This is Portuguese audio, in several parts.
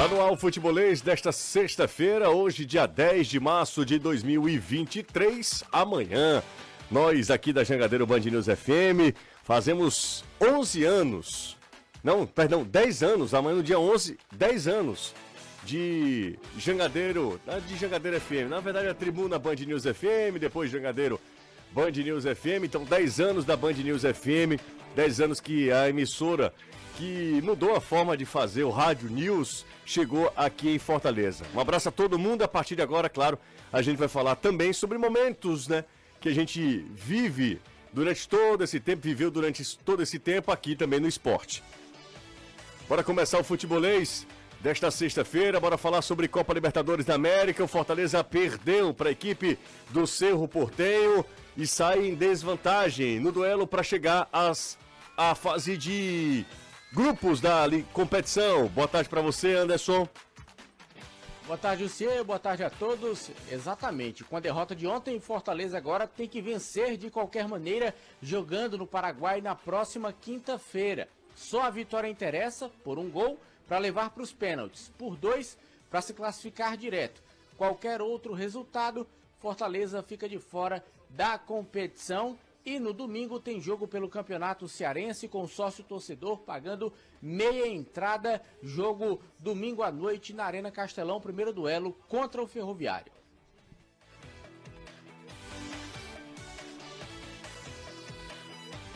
Tá o futebolês desta sexta-feira, hoje, dia 10 de março de 2023. Amanhã, nós aqui da Jangadeiro Band News FM fazemos 11 anos. Não, perdão, 10 anos. Amanhã, no dia 11, 10 anos de Jangadeiro, de Jangadeiro FM. Na verdade, a tribuna Band News FM, depois Jangadeiro Band News FM. Então, 10 anos da Band News FM, 10 anos que a emissora que mudou a forma de fazer o Rádio News, chegou aqui em Fortaleza. Um abraço a todo mundo. A partir de agora, claro, a gente vai falar também sobre momentos, né, que a gente vive durante todo esse tempo, viveu durante todo esse tempo aqui também no esporte. Bora começar o futebolês desta sexta-feira. Bora falar sobre Copa Libertadores da América. O Fortaleza perdeu para a equipe do Cerro Portenho e sai em desvantagem no duelo para chegar às, à fase de grupos da competição. Boa tarde para você, Anderson. Boa tarde, Lucier. Boa tarde a todos. Exatamente. Com a derrota de ontem, Fortaleza agora tem que vencer de qualquer maneira, jogando no Paraguai na próxima quinta-feira. Só a vitória interessa, por um gol, para levar para os pênaltis, por dois, para se classificar direto. Qualquer outro resultado, Fortaleza fica de fora da competição e no domingo tem jogo pelo Campeonato Cearense com sócio torcedor pagando meia entrada. Jogo domingo à noite na Arena Castelão, primeiro duelo contra o Ferroviário.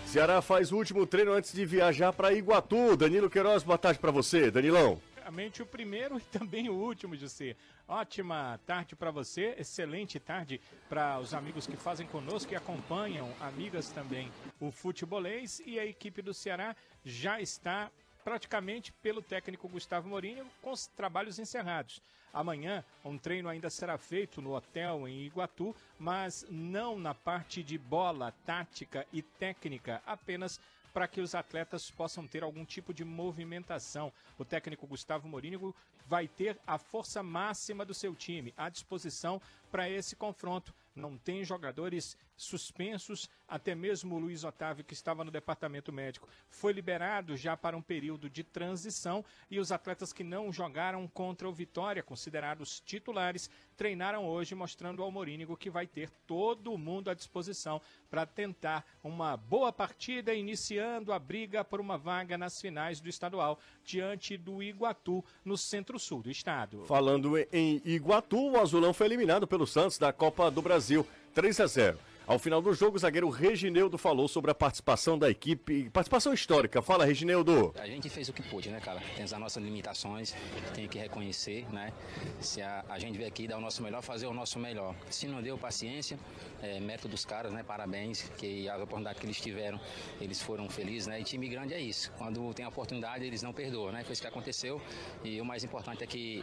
Ceará faz o último treino antes de viajar para Iguatu. Danilo Queiroz, boa tarde para você. Danilão praticamente o primeiro e também o último, José. Ótima tarde para você, excelente tarde para os amigos que fazem conosco e acompanham, amigas também, o futebolês. E a equipe do Ceará já está praticamente pelo técnico Gustavo Mourinho com os trabalhos encerrados. Amanhã, um treino ainda será feito no hotel em Iguatu, mas não na parte de bola, tática e técnica, apenas para que os atletas possam ter algum tipo de movimentação. O técnico Gustavo Morínigo vai ter a força máxima do seu time à disposição para esse confronto. Não tem jogadores suspensos, até mesmo o Luiz Otávio, que estava no departamento médico, foi liberado já para um período de transição e os atletas que não jogaram contra o Vitória, considerados titulares, treinaram hoje, mostrando ao Morínigo que vai ter todo mundo à disposição para tentar uma boa partida, iniciando a briga por uma vaga nas finais do estadual diante do Iguatu, no centro-sul do estado. Falando em Iguatu, o Azulão foi eliminado pelo Santos da Copa do Brasil, 3 a 0. Ao final do jogo, o zagueiro Regineudo falou sobre a participação da equipe, participação histórica. Fala, Regineudo. A gente fez o que pôde, né, cara? Temos as nossas limitações, tem que reconhecer, né? Se a, a gente veio aqui dar o nosso melhor, fazer o nosso melhor. Se não deu paciência, é, mérito dos caras, né? Parabéns, que a oportunidade que eles tiveram, eles foram felizes, né? E time grande é isso. Quando tem a oportunidade, eles não perdoam, né? Foi isso que aconteceu. E o mais importante é que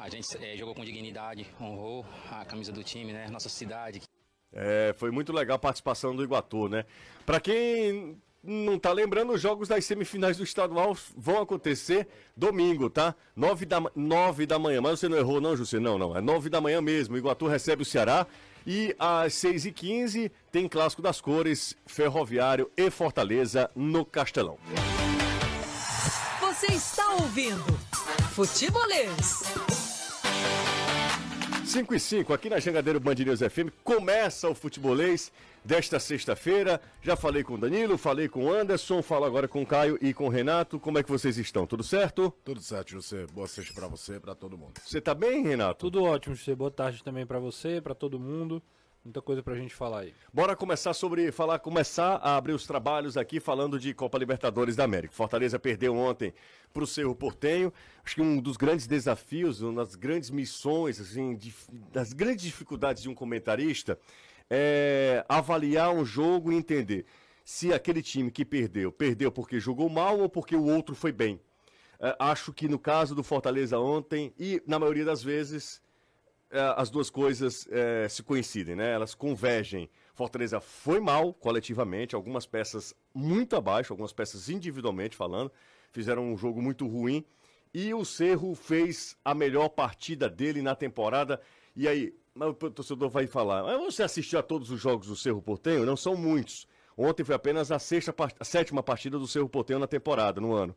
a gente é, jogou com dignidade, honrou a camisa do time, né? Nossa cidade. É, foi muito legal a participação do Iguatu, né? Para quem não tá lembrando, os jogos das semifinais do estadual vão acontecer domingo, tá? Nove da, nove da manhã. Mas você não errou, não, José? Não, não. É nove da manhã mesmo. O Iguatu recebe o Ceará. E às seis e quinze tem Clássico das Cores, Ferroviário e Fortaleza no Castelão. Você está ouvindo Futebolês. 5 e 5, aqui na Jangadeiro Band News FM, começa o futebolês desta sexta-feira. Já falei com o Danilo, falei com o Anderson, falo agora com o Caio e com o Renato. Como é que vocês estão? Tudo certo? Tudo certo, José. Boa sexta para você e para todo mundo. Você tá bem, Renato? Tudo ótimo, José. Boa tarde também para você, para todo mundo. Muita coisa pra gente falar aí. Bora começar sobre falar, começar a abrir os trabalhos aqui falando de Copa Libertadores da América. Fortaleza perdeu ontem pro Cerro Portenho. Acho que um dos grandes desafios, uma das grandes missões, assim, de, das grandes dificuldades de um comentarista é avaliar um jogo e entender se aquele time que perdeu, perdeu porque jogou mal ou porque o outro foi bem. É, acho que no caso do Fortaleza ontem, e na maioria das vezes, as duas coisas é, se coincidem, né? Elas convergem. Fortaleza foi mal coletivamente, algumas peças muito abaixo, algumas peças individualmente falando, fizeram um jogo muito ruim. E o Cerro fez a melhor partida dele na temporada. E aí, o torcedor vai falar, mas você assistiu a todos os jogos do Cerro Portenho? Não são muitos. Ontem foi apenas a, sexta, a sétima partida do Cerro Portenho na temporada, no ano.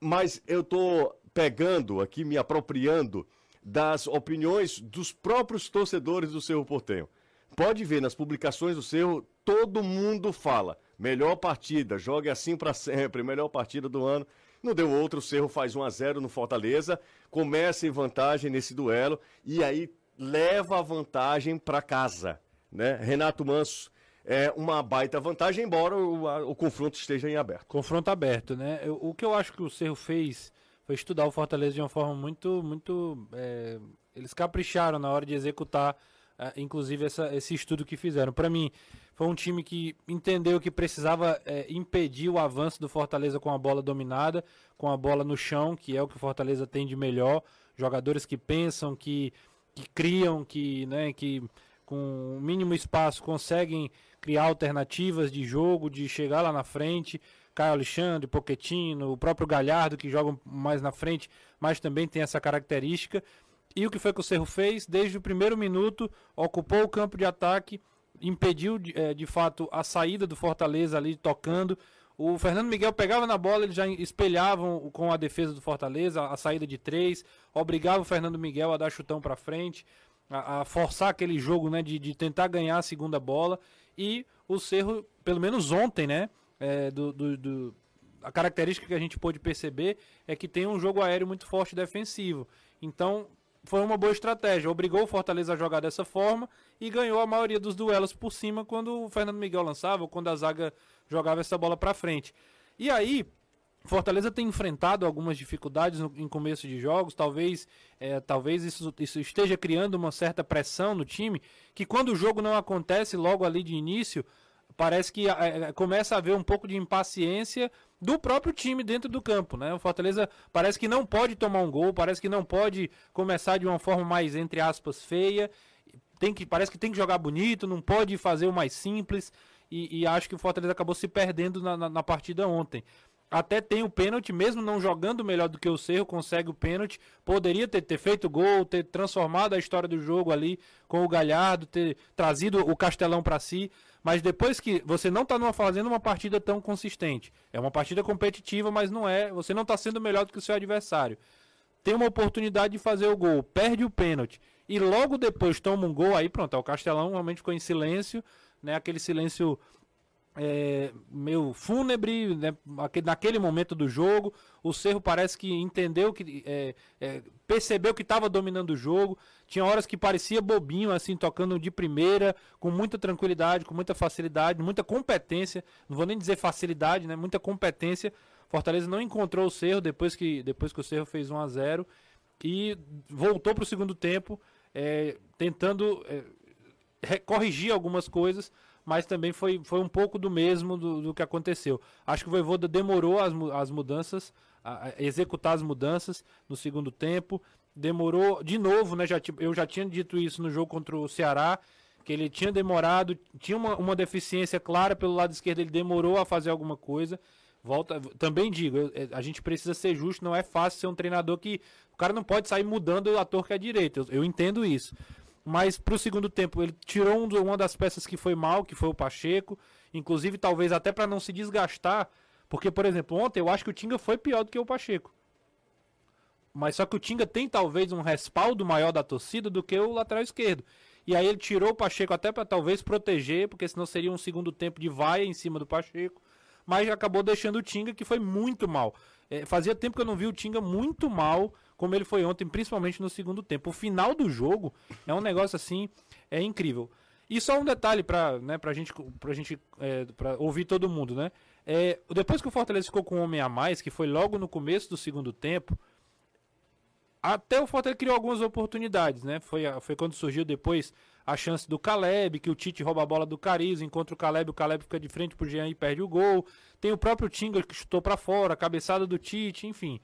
Mas eu tô pegando aqui, me apropriando das opiniões dos próprios torcedores do Cerro Portenho. Pode ver nas publicações do Cerro, todo mundo fala. Melhor partida, jogue assim para sempre, melhor partida do ano. Não deu outro, o Cerro faz 1 a 0 no Fortaleza, começa em vantagem nesse duelo e aí leva a vantagem para casa, né? Renato Manso é uma baita vantagem, embora o, a, o confronto esteja em aberto. Confronto aberto, né? Eu, o que eu acho que o Cerro fez foi estudar o Fortaleza de uma forma muito, muito. É, eles capricharam na hora de executar, é, inclusive, essa, esse estudo que fizeram. Para mim, foi um time que entendeu que precisava é, impedir o avanço do Fortaleza com a bola dominada, com a bola no chão, que é o que o Fortaleza tem de melhor. Jogadores que pensam, que, que criam, que, né, que com o mínimo espaço conseguem criar alternativas de jogo, de chegar lá na frente. Caio Alexandre, Poquetino, o próprio Galhardo, que jogam mais na frente, mas também tem essa característica. E o que foi que o Cerro fez? Desde o primeiro minuto, ocupou o campo de ataque, impediu é, de fato a saída do Fortaleza ali tocando. O Fernando Miguel pegava na bola, eles já espelhavam com a defesa do Fortaleza a saída de três, obrigava o Fernando Miguel a dar chutão para frente, a, a, forçar aquele jogo né, de, de tentar ganhar a segunda bola. E o Cerro, pelo menos ontem, né? É, do, do, do, a característica que a gente pôde perceber é que tem um jogo aéreo muito forte defensivo. Então, foi uma boa estratégia. Obrigou o Fortaleza a jogar dessa forma e ganhou a maioria dos duelos por cima quando o Fernando Miguel lançava ou quando a zaga jogava essa bola para frente. E aí, Fortaleza tem enfrentado algumas dificuldades no, em começo de jogos, talvez, é, talvez isso, isso, esteja criando uma certa pressão no time, que quando o jogo não acontece logo ali de início, parece que é, começa a haver um pouco de impaciência do próprio time dentro do campo, né? O Fortaleza parece que não pode tomar um gol, parece que não pode começar de uma forma mais entre aspas feia, tem que parece que tem que jogar bonito, não pode fazer o mais simples e, e acho que o Fortaleza acabou se perdendo na, na, na partida ontem até tem o pênalti, mesmo não jogando melhor do que o Cerro, consegue o pênalti. Poderia ter, ter feito gol, ter transformado a história do jogo ali com o Galhardo, ter trazido o Castelão para si. Mas depois que você não está fazendo uma partida tão consistente, é uma partida competitiva, mas não é. Você não está sendo melhor do que o seu adversário. Tem uma oportunidade de fazer o gol, perde o pênalti e logo depois toma um gol, aí pronto, o Castelão realmente ficou em silêncio, né? Aquele silêncio é, meio fúnebre né, naquele momento do jogo. O Cerro parece que entendeu que é, é, percebeu que estava dominando o jogo. Tinha horas que parecia bobinho, assim, tocando de primeira, com muita tranquilidade, com muita facilidade, muita competência. Não vou nem dizer facilidade, né? Muita competência. Fortaleza não encontrou o Cerro depois que, depois que o Cerro fez 1 a 0 e voltou para o segundo tempo, é, tentando é, corrigir algumas coisas mas também foi, foi um pouco do mesmo do, do que aconteceu. Acho que o Voivoda demorou as, as mudanças, a, a executar as mudanças no segundo tempo. Demorou, de novo, né? Já, eu já tinha dito isso no jogo contra o Ceará, que ele tinha demorado, tinha uma, uma deficiência clara pelo lado esquerdo, ele demorou a fazer alguma coisa. Volta, também digo, eu, a gente precisa ser justo, não é fácil ser um treinador que o cara não pode sair mudando a torre que é direita. Eu, eu entendo isso. Mas para o segundo tempo ele tirou um, uma das peças que foi mal, que foi o Pacheco. Inclusive, talvez até para não se desgastar. Porque, por exemplo, ontem eu acho que o Tinga foi pior do que o Pacheco. Mas só que o Tinga tem talvez um respaldo maior da torcida do que o lateral esquerdo. E aí ele tirou o Pacheco até para talvez proteger, porque senão seria um segundo tempo de vaia em cima do Pacheco. Mas acabou deixando o Tinga, que foi muito mal. É, fazia tempo que eu não vi o Tinga muito mal como ele foi ontem, principalmente no segundo tempo. O final do jogo é um negócio assim, é incrível. E só um detalhe para né, pra gente, pra gente é, pra ouvir todo mundo, né? É, depois que o Fortaleza ficou com um homem a mais, que foi logo no começo do segundo tempo, até o Fortaleza criou algumas oportunidades, né? Foi, foi quando surgiu depois a chance do Caleb, que o Tite rouba a bola do Carizo, encontra o Caleb, o Caleb fica de frente pro Jean e perde o gol. Tem o próprio Tinga que chutou para fora, a cabeçada do Tite, enfim.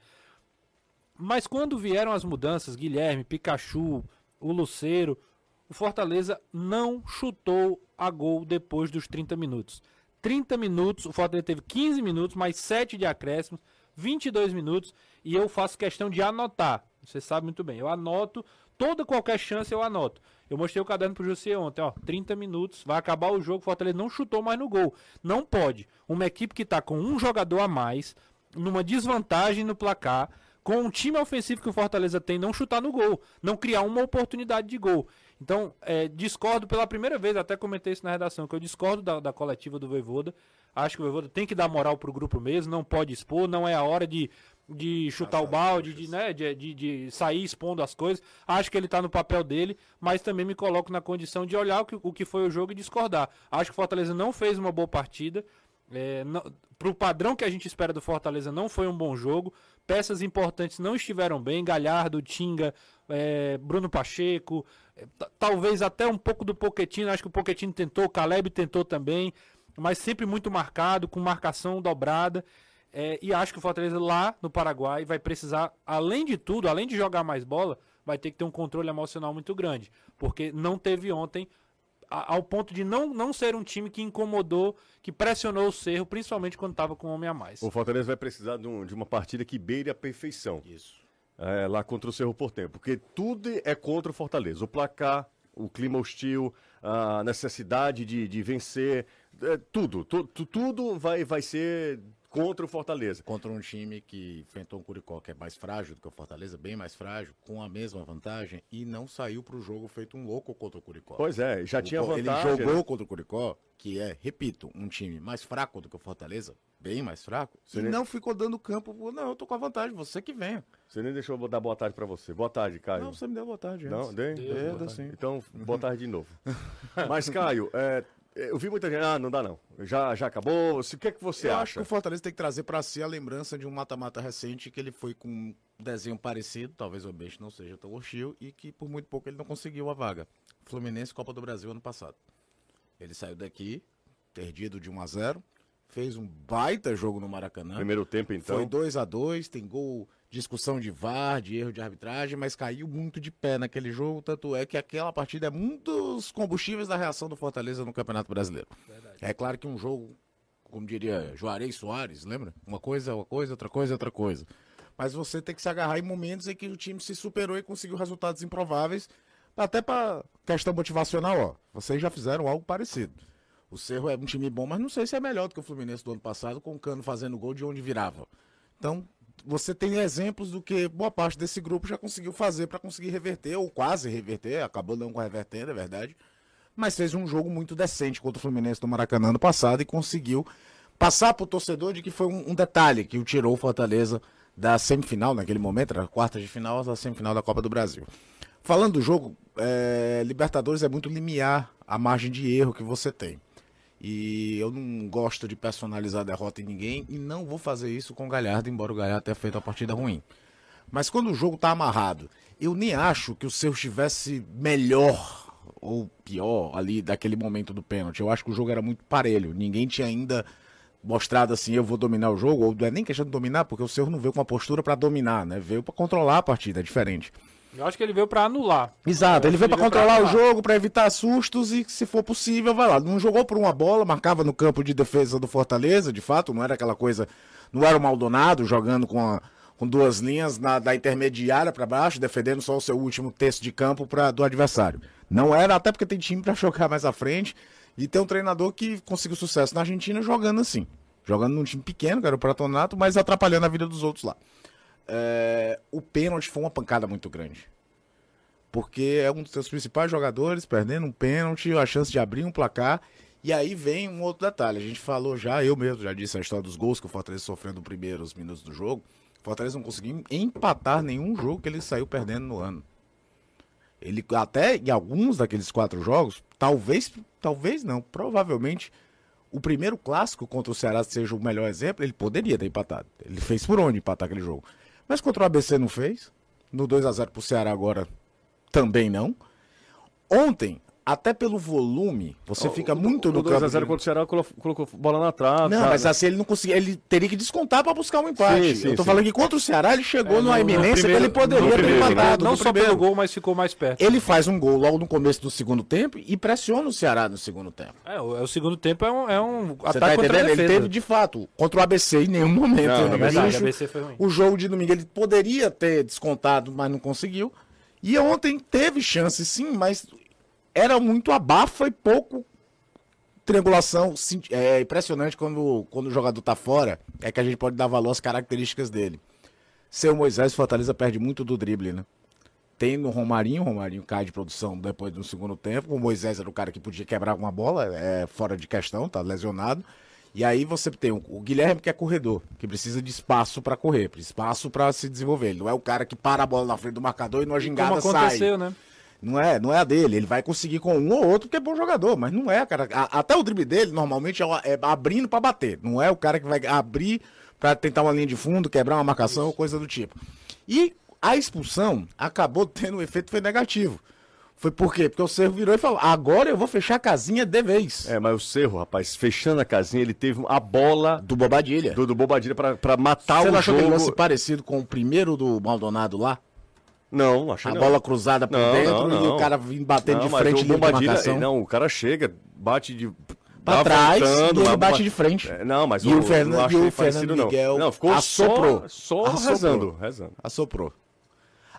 Mas quando vieram as mudanças, Guilherme, Pikachu, o Luceiro, o Fortaleza não chutou a gol depois dos 30 minutos. 30 minutos, o Fortaleza teve 15 minutos, mais 7 de acréscimos, 22 minutos, e eu faço questão de anotar. Você sabe muito bem, eu anoto, toda qualquer chance eu anoto. Eu mostrei o caderno pro José ontem, ó, 30 minutos, vai acabar o jogo, o Fortaleza não chutou mais no gol. Não pode. Uma equipe que tá com um jogador a mais, numa desvantagem no placar, com um time ofensivo que o Fortaleza tem, não chutar no gol, não criar uma oportunidade de gol. Então, é, discordo pela primeira vez, até comentei isso na redação, que eu discordo da, da coletiva do Voivoda. Acho que o Voivoda tem que dar moral pro grupo mesmo, não pode expor, não é a hora de, de chutar o balde, de, né, de, de, de sair expondo as coisas. Acho que ele tá no papel dele, mas também me coloco na condição de olhar o que, o que foi o jogo e discordar. Acho que o Fortaleza não fez uma boa partida. É, não, pro padrão que a gente espera do Fortaleza, não foi um bom jogo. Peças importantes não estiveram bem. Galhardo, Tinga, é, Bruno Pacheco, é, talvez até um pouco do Poquetino. Acho que o Poquetino tentou, o Caleb tentou também, mas sempre muito marcado, com marcação dobrada. É, e acho que o Fortaleza lá no Paraguai vai precisar, além de tudo, além de jogar mais bola, vai ter que ter um controle emocional muito grande. Porque não teve ontem ao ponto de não, não ser um time que incomodou, que pressionou o Cerro, principalmente quando estava com um homem a mais. O Fortaleza vai precisar de, um, de uma partida que beire a perfeição. Isso. É, lá contra o Cerro Portenho, porque tudo é contra o Fortaleza. O placar, o clima hostil, a necessidade de, de vencer, é, tudo, tu, tu, tudo vai, vai ser contra o Fortaleza. Contra um time que enfrentou um Curicó que é mais frágil do que o Fortaleza, bem mais frágil, com a mesma vantagem e não saiu para o jogo feito um louco contra o Curicó. Pois é, já o, tinha vantagem. Ele jogou né? contra o Curicó, que é, repito, um time mais fraco do que o Fortaleza, bem mais fraco, você e nem... não ficou dando campo, não, eu tô com a vantagem, você que venha. Você nem deixou eu dar boa tarde para você. Boa tarde, Caio. Não, você me deu boa tarde antes. Não, dei? Deu, deu, sim. Então, boa tarde de novo. Mas, Caio, é, eu vi muita gente, ah, não dá não. Já, já acabou. O que é que você eu acha? acho que o Fortaleza tem que trazer para si a lembrança de um mata-mata recente que ele foi com um desenho parecido, talvez o ambiente não seja tão hostil, e que por muito pouco ele não conseguiu a vaga. Fluminense Copa do Brasil ano passado. Ele saiu daqui, perdido de 1 a 0 fez um baita jogo no Maracanã. Primeiro tempo, então. Foi 2 a 2 tem gol discussão de VAR, de erro de arbitragem, mas caiu muito de pé naquele jogo, tanto é que aquela partida é dos combustíveis da reação do Fortaleza no Campeonato Brasileiro. Verdade. É claro que um jogo, como diria Juarez Soares, lembra? Uma coisa é uma coisa, outra coisa é outra coisa. Mas você tem que se agarrar em momentos em que o time se superou e conseguiu resultados improváveis, até para questão motivacional, ó. Vocês já fizeram algo parecido. O Cerro é um time bom, mas não sei se é melhor do que o Fluminense do ano passado, com o Cano fazendo gol de onde virava. Então, você tem exemplos do que boa parte desse grupo já conseguiu fazer para conseguir reverter, ou quase reverter, acabou não revertendo, é verdade. Mas fez um jogo muito decente contra o Fluminense do Maracanã no passado e conseguiu passar para o torcedor de que foi um, detalhe que o tirou o Fortaleza da semifinal, naquele momento, era quarta de final, da semifinal da Copa do Brasil. Falando do jogo, é, Libertadores é muito limiar a margem de erro que você tem. E eu não gosto de personalizar a derrota em ninguém e não vou fazer isso com o Galhardo, embora o Galhardo tenha feito a partida ruim. Mas quando o jogo tá amarrado, eu nem acho que o seu estivesse melhor ou pior ali daquele momento do pênalti. Eu acho que o jogo era muito parelho. Ninguém tinha ainda mostrado assim, eu vou dominar o jogo, ou não é nem questão de dominar, porque o seu não veio com uma postura para dominar, né? Veio para controlar a partida, é diferente. Eu acho que ele veio para anular. Exato, ele veio para controlar o jogo, para evitar sustos e, se for possível, vai lá. Não jogou por uma bola, marcava no campo de defesa do Fortaleza, de fato, não era aquela coisa. Não era o Maldonado jogando com, a, com duas linhas na, da intermediária para baixo, defendendo só o seu último terço de campo pra, do adversário. Não era, até porque tem time para jogar mais à frente. E tem um treinador que conseguiu sucesso na Argentina jogando assim. Jogando num time pequeno, que era o Pratonato, mas atrapalhando a vida dos outros lá é, o pênalti foi uma pancada muito grande. Porque é um dos seus principais jogadores perdendo um pênalti, a chance de abrir um placar. E aí vem um outro detalhe. A gente falou já, eu mesmo já disse a história dos gols que o Fortaleza sofreu nos primeiros minutos do jogo. O Fortaleza não conseguiu empatar nenhum jogo que ele saiu perdendo no ano. Ele até em alguns daqueles quatro jogos, talvez, talvez não, provavelmente o primeiro clássico contra o Ceará seja o melhor exemplo, ele poderia ter empatado. Ele fez por onde empatar aquele jogo. Mas contra o ABC não fez. No 2 a 0 pro Ceará agora também não. Ontem, até pelo volume, você fica muito no campo. 2x0 contra o Ceará colocou, bola na trave. Não, mas assim, ele não conseguia, ele teria que descontar para buscar um empate. Sim, sim, eu tô sim. falando que contra o Ceará ele chegou é, numa eminência que ele poderia ter empatado. Não só pelo gol, mas ficou mais perto. Ele faz um gol logo no começo do segundo tempo e pressiona o Ceará no segundo tempo. É, o, é, o segundo tempo é um, é um Você tá entendendo? Ele teve de fato contra o ABC em nenhum momento. Não, é verdade, o ABC foi ruim. O jogo de domingo ele poderia ter descontado, mas não conseguiu. E ontem teve chance sim, mas era muito abafa e pouco triangulação. É impressionante quando, quando o jogador tá fora, é que a gente pode dar valor às características dele. Sem o Moisés, o Fortaleza perde muito do drible, né? Tem no Romarinho, o Romarinho cai de produção depois do segundo tempo. O Moisés era o cara que podia quebrar uma bola, é fora de questão, tá lesionado. E aí você tem o, o Guilherme que é corredor, que precisa de espaço para correr, espaço para se desenvolver. Ele não é o cara que para a bola na frente do marcador e numa gingada Como aconteceu, sai. né? Não é, não é a dele. Ele vai conseguir com um ou outro porque é bom jogador, mas não é, cara. A- até o drible dele normalmente é, é abrindo para bater. Não é o cara que vai abrir para tentar uma linha de fundo, quebrar uma marcação ou coisa do tipo. E a expulsão acabou tendo um efeito foi negativo. Foi por quê? Porque o Cerro virou e falou: agora eu vou fechar a casinha de vez. É, mas o Cerro, rapaz, fechando a casinha, ele teve a bola Do Bobadilha. do, do Bobadilha pra, pra matar Você o não achou jogo. aquele lance parecido com o primeiro do Maldonado lá? Não, achei A não. bola cruzada por Não, dentro não, e o cara vindo batendo de frente o de Bobadilha, marcação. não, o cara chega, bate de Pra trás voltando, e ele bate de frente. É, Não, mas E o Fernan- não e o Fernando não. Miguel Não, ficou assoprou. só, só Assoprou. rezando, rezando. Assoprou.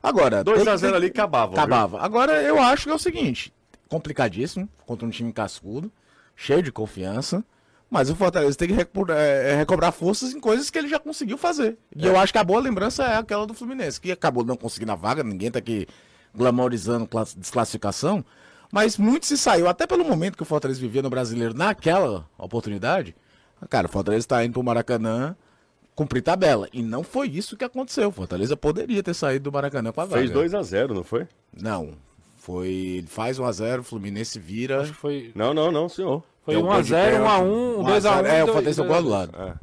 Agora, 2 tem a que- 0 ali acabava. viu? Acabava. Agora, eu acho que é o seguinte: complicadíssimo contra um time cascudo, cheio de confiança. Mas o Fortaleza tem que é, é, recobrar forças em coisas que ele já conseguiu fazer. E eu acho que a boa lembrança é aquela do Fluminense, que acabou não conseguindo a vaga, ninguém tá aqui glamorizando class- desclassificação. Mas muito se saiu, até pelo momento que o Fortaleza vivia no brasileiro naquela oportunidade. Cara, o Fortaleza tá indo pro Maracanã cumprir tabela. E não foi isso que aconteceu. O Fortaleza poderia ter saído do Maracanã com a vaga. Fez 2 a 0 não foi? Não. Foi. Ele faz 1x0, o Fluminense vira. Acho que foi, Não, não, não, senhor. Foi Tem um gol de 1x0, pênalti. 1x1, 2x1. É, o Fortaleza dois- gol do lado.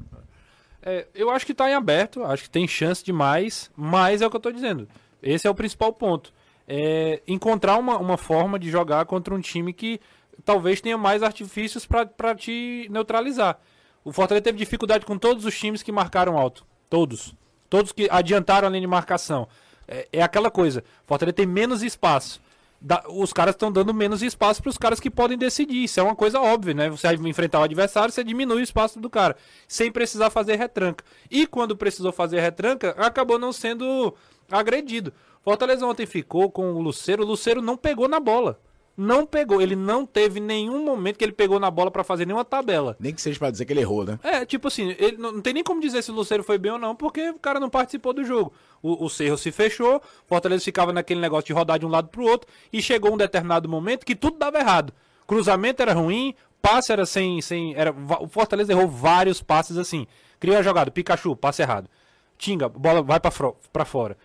É, eu acho que tá em aberto, acho que tem chance demais, mas é o que eu tô dizendo. Esse é o principal ponto. É encontrar uma, uma forma de jogar contra um time que talvez tenha mais artifícios pra te neutralizar. O Fortaleza teve dificuldade com todos os times que marcaram alto. Todos. Todos que adiantaram a linha de marcação. É, é aquela coisa. O Fortaleza tem menos espaço. Da- os caras estão dando menos espaço para os caras que podem decidir. Isso é uma coisa óbvia, né? Você enfrentar o adversário, você diminui o espaço do cara, sem precisar fazer retranca. E quando precisou fazer retranca, acabou não sendo agredido. Fortaleza ontem ficou com o Luceiro, o Luceiro não pegou na bola. Não pegou, ele não teve nenhum momento que ele pegou na bola para fazer nenhuma tabela. Nem que seja pra dizer que ele errou, né? É, tipo assim, ele não, não tem nem como dizer se o Luceiro foi bem ou não, porque o cara não participou do jogo. O, o Cerro se fechou, o Fortaleza ficava naquele negócio de rodar de um lado pro outro, e chegou um determinado momento que tudo dava errado. Cruzamento era ruim, passe era sem. sem era, o Fortaleza errou vários passes assim. Criou a jogada, Pikachu, passe errado. Tinga, bola vai pra fora.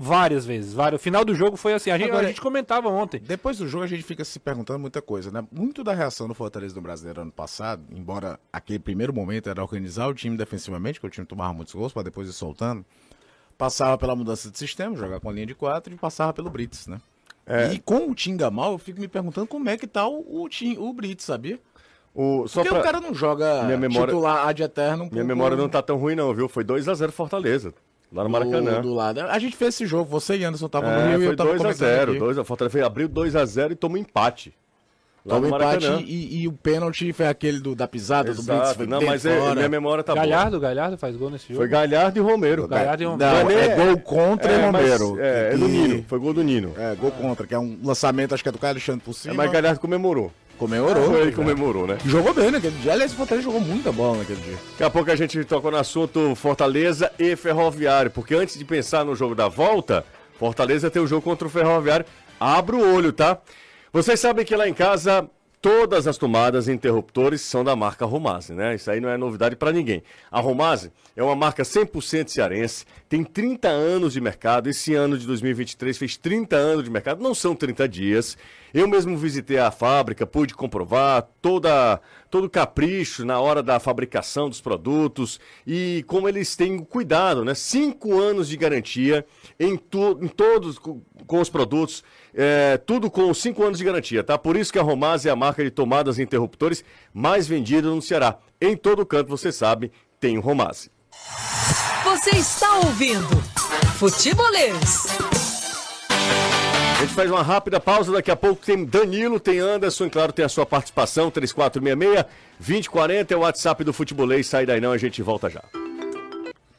Várias vezes. Várias. O final do jogo foi assim. A gente, Agora- a gente comentava ontem. Depois do jogo a gente fica se perguntando muita coisa, né? Muito da reação do Fortaleza do Brasileiro ano passado, embora aquele primeiro momento era organizar o time defensivamente, que o time tomava muitos gols para depois ir soltando, passava pela mudança de sistema, jogar com a linha de quatro e passava pelo Brits, né? É. E com o Tinga mal, eu fico me perguntando como é que tá o, o, Tim- o Brits, sabia? O, só Porque pra... o cara não joga Minha memória- titular ad eterno. Minha memória não tá tão ruim não, viu? Foi 2 a 0 Fortaleza, lá no Maracanã. Do, do lado. A gente fez esse jogo, você e Anderson estavam no É, Rio e eu tava 2 a comentando 0 aqui. 2 a Fortaleza abriu 2 a 0 e tomou empate. Lá Toma no empate Maracanã. e, e o pênalti foi aquele do, da pisada do Brits. Exato. Foi Não, mas é- minha memória tá Galhardo, Galhardo faz gol nesse boa. jogo. Foi Galhardo e Romero. Galhardo e Não, Romero. é, é- gol contra É, e mas- Romero. É, é do que- Nino. Foi gol do Nino. É, gol contra, que é um lançamento, acho que é do Caio Alexandre por cima. É, mas Galhardo comemorou. Comemorou. Foi ele que É. comemorou, né? Jogou bem naquele dia. Aliás, o Fortaleza jogou muita bola naquele dia. Daqui a pouco a gente tocou no assunto Fortaleza e Ferroviário, porque antes de pensar no jogo da volta, Fortaleza tem o jogo contra o Ferroviário. Abra o olho, tá? Vocês sabem que lá em casa todas as tomadas e interruptores são da marca Romase, né? Isso aí não é novidade para ninguém. A Romase é uma marca 100% cearense, tem 30 anos de mercado. Esse ano de 2023 fez 30 anos de mercado, não são 30 dias. Eu mesmo visitei a fábrica, pude comprovar toda todo o capricho na hora da fabricação dos produtos e como eles têm cuidado, né? Cinco anos de garantia em, tu, em todos co- com os produtos, é, tudo com cinco anos de garantia, tá? Por isso que a Romaz é a marca de tomadas e interruptores mais vendida no Ceará. Em todo canto, você sabe, tem o Romaz. Você está ouvindo Futebolês. A gente faz uma rápida pausa, daqui a pouco tem Danilo, tem Anderson, e claro, tem a sua participação, 3466-2040 é o WhatsApp do Futebolês, sai daí não, a gente volta já.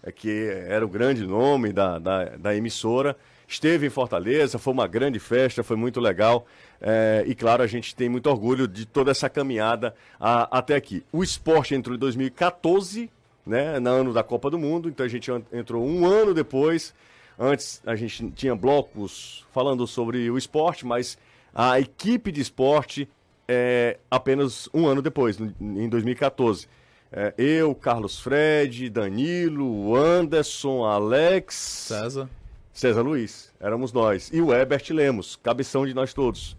É que era o grande nome da, da, da emissora, esteve em Fortaleza, foi uma grande festa, foi muito legal, é, e claro, a gente tem muito orgulho de toda essa caminhada a- até aqui. O esporte entrou em 2014 né, no ano da Copa do Mundo, então a gente entrou um ano depois. Antes a gente tinha blocos falando sobre o esporte, mas a equipe de esporte é apenas um ano depois, em 2014. É, eu, Carlos Fred, Danilo, Anderson, Alex, César. César Luiz, éramos nós. E o Herbert Lemos, cabeção de nós todos.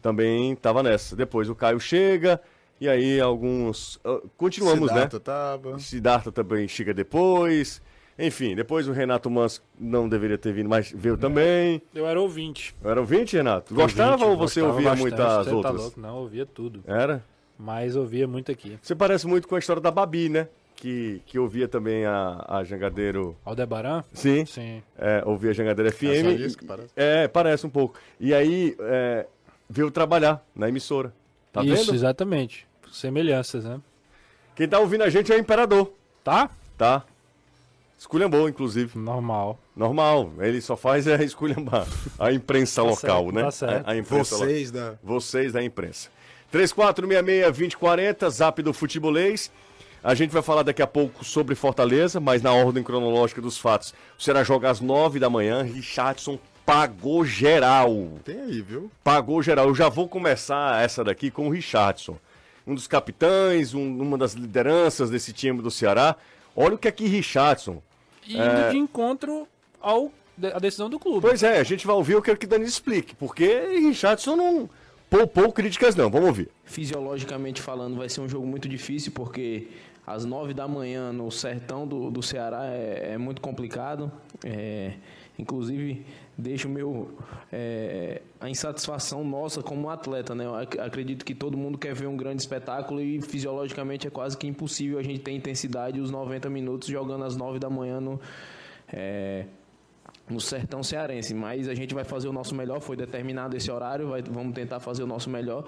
Também estava nessa. Depois o Caio chega, e aí alguns. ah, continuamos, Siddhartha né? tava. Siddhartha também chega depois. Enfim, depois o Renato Mans não deveria ter vindo, mas veio também. Eu era ouvinte. Era ouvinte, Renato? Gostava Ouvinte, ou você gostava ouvia bastante, muitas tá outras? louco? Não, ouvia tudo. Era? Mas ouvia muito aqui. Você parece muito com a história da Babi, né? Que, que ouvia também a, a Jangadeiro. Aldebaran? Sim. Sim. É, ouvia a Jangadeiro FM. É só isso que parece? É, parece um pouco. E aí, é, veio trabalhar na emissora. Tá Isso, vendo? exatamente. Semelhanças, né? Quem tá ouvindo a gente é o Imperador, Tá? tá? Esculhambou, inclusive. Normal. Normal. Ele só faz é esculhambar a imprensa Tá local, certo, né? tá certo. A, a imprensa local. Vocês da. Vocês da imprensa. 3466-2040, zap do futebolês. A gente vai falar daqui a pouco sobre Fortaleza, mas na ordem cronológica dos fatos. O Ceará joga às 9 da manhã, Richardson pagou geral. Tem aí, viu? Pagou geral. Eu já vou começar essa daqui com o Richardson. Um dos capitães, um- uma das lideranças desse time do Ceará. Olha o que é que Richardson. E indo de encontro ao a decisão do clube. Pois é, a gente vai ouvir, eu quero que Dani explique, porque Richardson não poupou críticas não. Vamos ouvir. Fisiologicamente falando, vai ser um jogo muito difícil, porque às nove da manhã no sertão do, do Ceará é, é muito complicado. É, inclusive, deixa o meu, é, a insatisfação nossa como atleta. Né? Eu ac- acredito que todo mundo quer ver um grande espetáculo e fisiologicamente é quase que impossível a gente ter intensidade os 90 minutos jogando às nove da manhã no. é, no sertão cearense, mas a gente vai fazer o nosso melhor, foi determinado esse horário, vai- vamos tentar fazer o nosso melhor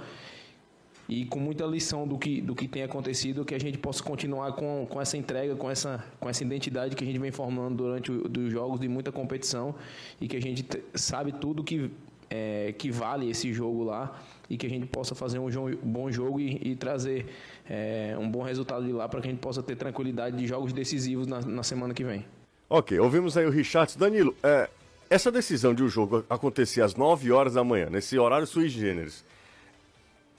e com muita lição do que, do que tem acontecido, que a gente possa continuar com, com essa entrega, com essa, com essa identidade que a gente vem formando durante os jogos de muita competição e que a gente te- sabe tudo que, é, que vale esse jogo lá e que a gente possa fazer um jo- bom jogo e, e trazer é, um bom resultado de lá para que a gente possa ter tranquilidade de jogos decisivos na, na semana que vem. Ok, ouvimos aí o Richardson. Danilo, é, essa decisão de o jogo acontecer às 9 horas da manhã, nesse horário sui generis,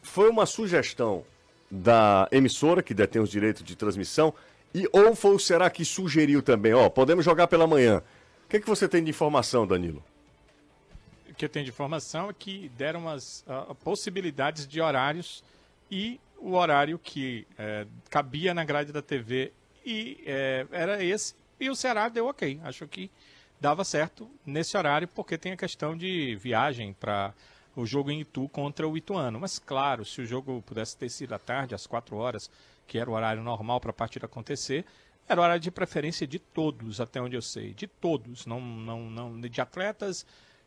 foi uma sugestão da emissora, que detém os direitos de transmissão, e ou foi Será que sugeriu também, ó, podemos jogar pela manhã. O que, que você tem de informação, Danilo? O que eu tenho de informação é que deram as ah, possibilidades de horários e o horário que eh, cabia na grade da TV e eh, era esse. E o Ceará deu ok. Acho que dava certo nesse horário porque tem a questão de viagem para o jogo em Itu contra o Ituano. Mas claro, se o jogo pudesse ter sido à tarde, às 4 horas, que era o horário normal para a partida acontecer, era horário de preferência de todos, até onde eu sei. De todos, não, não, não de atletas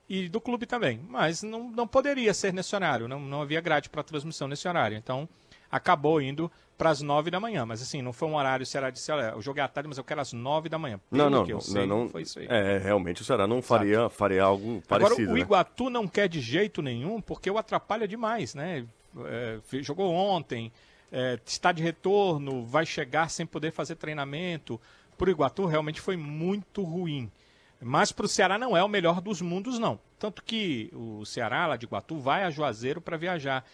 e do clube também. Mas não, não poderia ser nesse horário, não, não havia grade para transmissão nesse horário. Então acabou indo para as nove da manhã. Mas assim, não foi um horário, será de olha, eu joguei à tarde, mas eu quero às nove da manhã. Não, Pelo não, que eu não, sei, não, foi isso aí. É, realmente o Ceará não faria, faria algo Agora, parecido, o né? Iguatu não quer de jeito nenhum, porque o atrapalha demais, né? É, jogou ontem, é, está de retorno, vai chegar sem poder fazer treinamento. Para o Iguatu, realmente foi muito ruim. Mas para o Ceará não é o melhor dos mundos, não. Tanto que o Ceará, lá de Iguatu, vai a Juazeiro para viajar.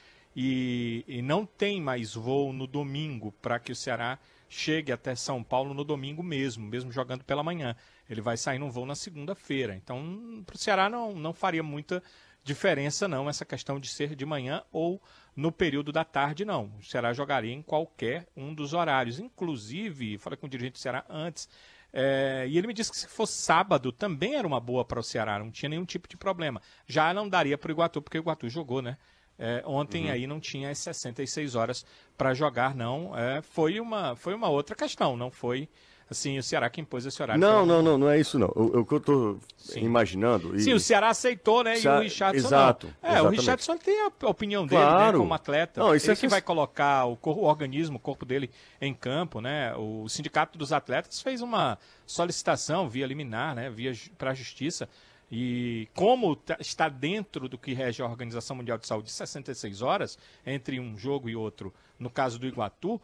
E, e não tem mais voo no domingo para que o Ceará chegue até São Paulo no domingo mesmo, mesmo jogando pela manhã. Ele vai sair num voo na segunda-feira. Então, para o Ceará não, não faria muita diferença, não, essa questão de ser de manhã ou no período da tarde, não. O Ceará jogaria em qualquer um dos horários. Inclusive, falei com o dirigente do Ceará antes, é, e ele me disse que se fosse sábado também era uma boa para o Ceará, não tinha nenhum tipo de problema. Já não daria para o Iguatu, porque o Iguatu jogou, né? É, ontem aí não tinha as 66 horas para jogar, não. É, foi, uma, foi uma outra questão, não foi assim o Ceará que impôs esse horário. Não, não, não, não é isso não. O, o que eu tô imaginando... E... Sim, o Ceará aceitou, né? E o Richardson Exato, não. É, exatamente. o Richardson tem a opinião dele, Claro. né, como atleta. Não, isso Ele é que sens- vai colocar o, cor- o organismo, o corpo dele em campo, né? O Sindicato dos Atletas fez uma solicitação via liminar, né? Via para a Justiça. E como tá- está dentro do que rege a Organização Mundial de Saúde, 66 horas entre um jogo e outro, no caso do Iguatu,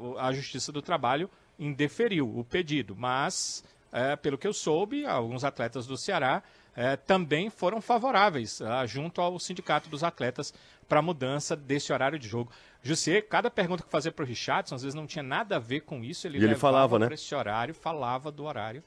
o- a Justiça do Trabalho indeferiu o pedido, mas, é, pelo que eu soube, alguns atletas do Ceará é, também foram favoráveis ah, junto ao sindicato dos atletas para a mudança desse horário de jogo. Jussier, cada pergunta que fazia para o Richardson, às vezes não tinha nada a ver com isso, ele, E ele falava, né? esse horário, falava do horário.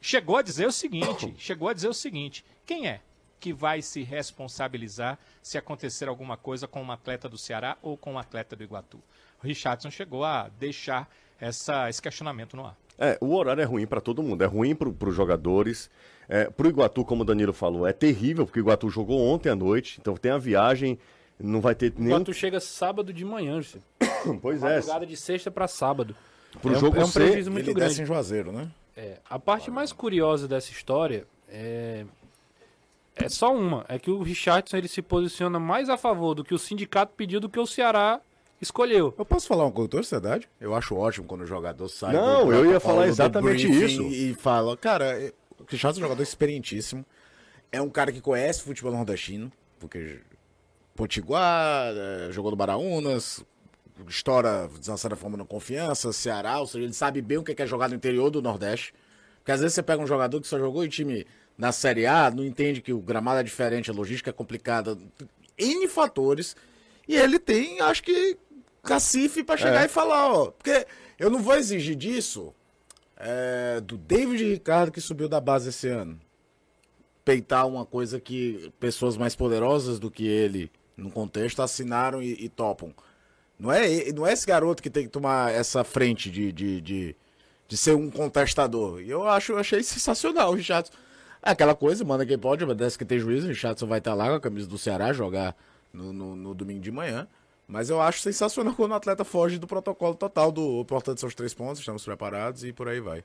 Chegou a dizer o seguinte, chegou a dizer o seguinte, quem é que vai se responsabilizar se acontecer alguma coisa com um atleta do Ceará ou com um atleta do Iguatu? O Richardson chegou a deixar essa, esse questionamento no ar. É, o horário é ruim para todo mundo, é ruim para os jogadores. É, para o Iguatu, como o Danilo falou, é terrível, porque o Iguatu jogou ontem à noite, então tem a viagem, não vai ter nenhum. Iguatu chega sábado de manhã, José. Pois é, Madrugada de sexta para sábado. pro é um, jogo é um ser- prejuízo muito Ele grande. desce em Juazeiro, né? É, a parte mais curiosa dessa história é, é só uma, é que o Richardson ele se posiciona mais a favor do que o sindicato pediu do que o Ceará escolheu. Eu posso falar uma coisa sociedade? Eu acho ótimo quando o jogador sai. Não, eu ia falar exatamente isso. E fala, cara, o Richardson é um jogador experientíssimo. É um cara que conhece futebol nordestino, porque Potiguar, eh, jogou no Baraunas, estoura forma na confiança, Ceará, ou seja, ele sabe bem o que é jogar no interior do Nordeste. Porque às vezes você pega um jogador que só jogou em time na Série A, não entende que o gramado é diferente, a logística é complicada, N fatores. E ele tem, acho que, cacife pra chegar e falar, ó. Porque eu não vou exigir disso é, do David Ricardo que subiu da base esse ano. Peitar uma coisa que pessoas mais poderosas do que ele no contexto assinaram e, e topam. Não é, não é esse garoto que tem que tomar essa frente de, de, de, de ser um contestador. E eu acho, achei sensacional o Richardson. Aquela coisa, manda quem pode, obedece que tem juízo. O Richardson vai estar lá com a camisa do Ceará jogar no, no, no domingo de manhã. Mas eu acho sensacional quando o atleta foge do protocolo total do importante são os três pontos, estamos preparados e por aí vai.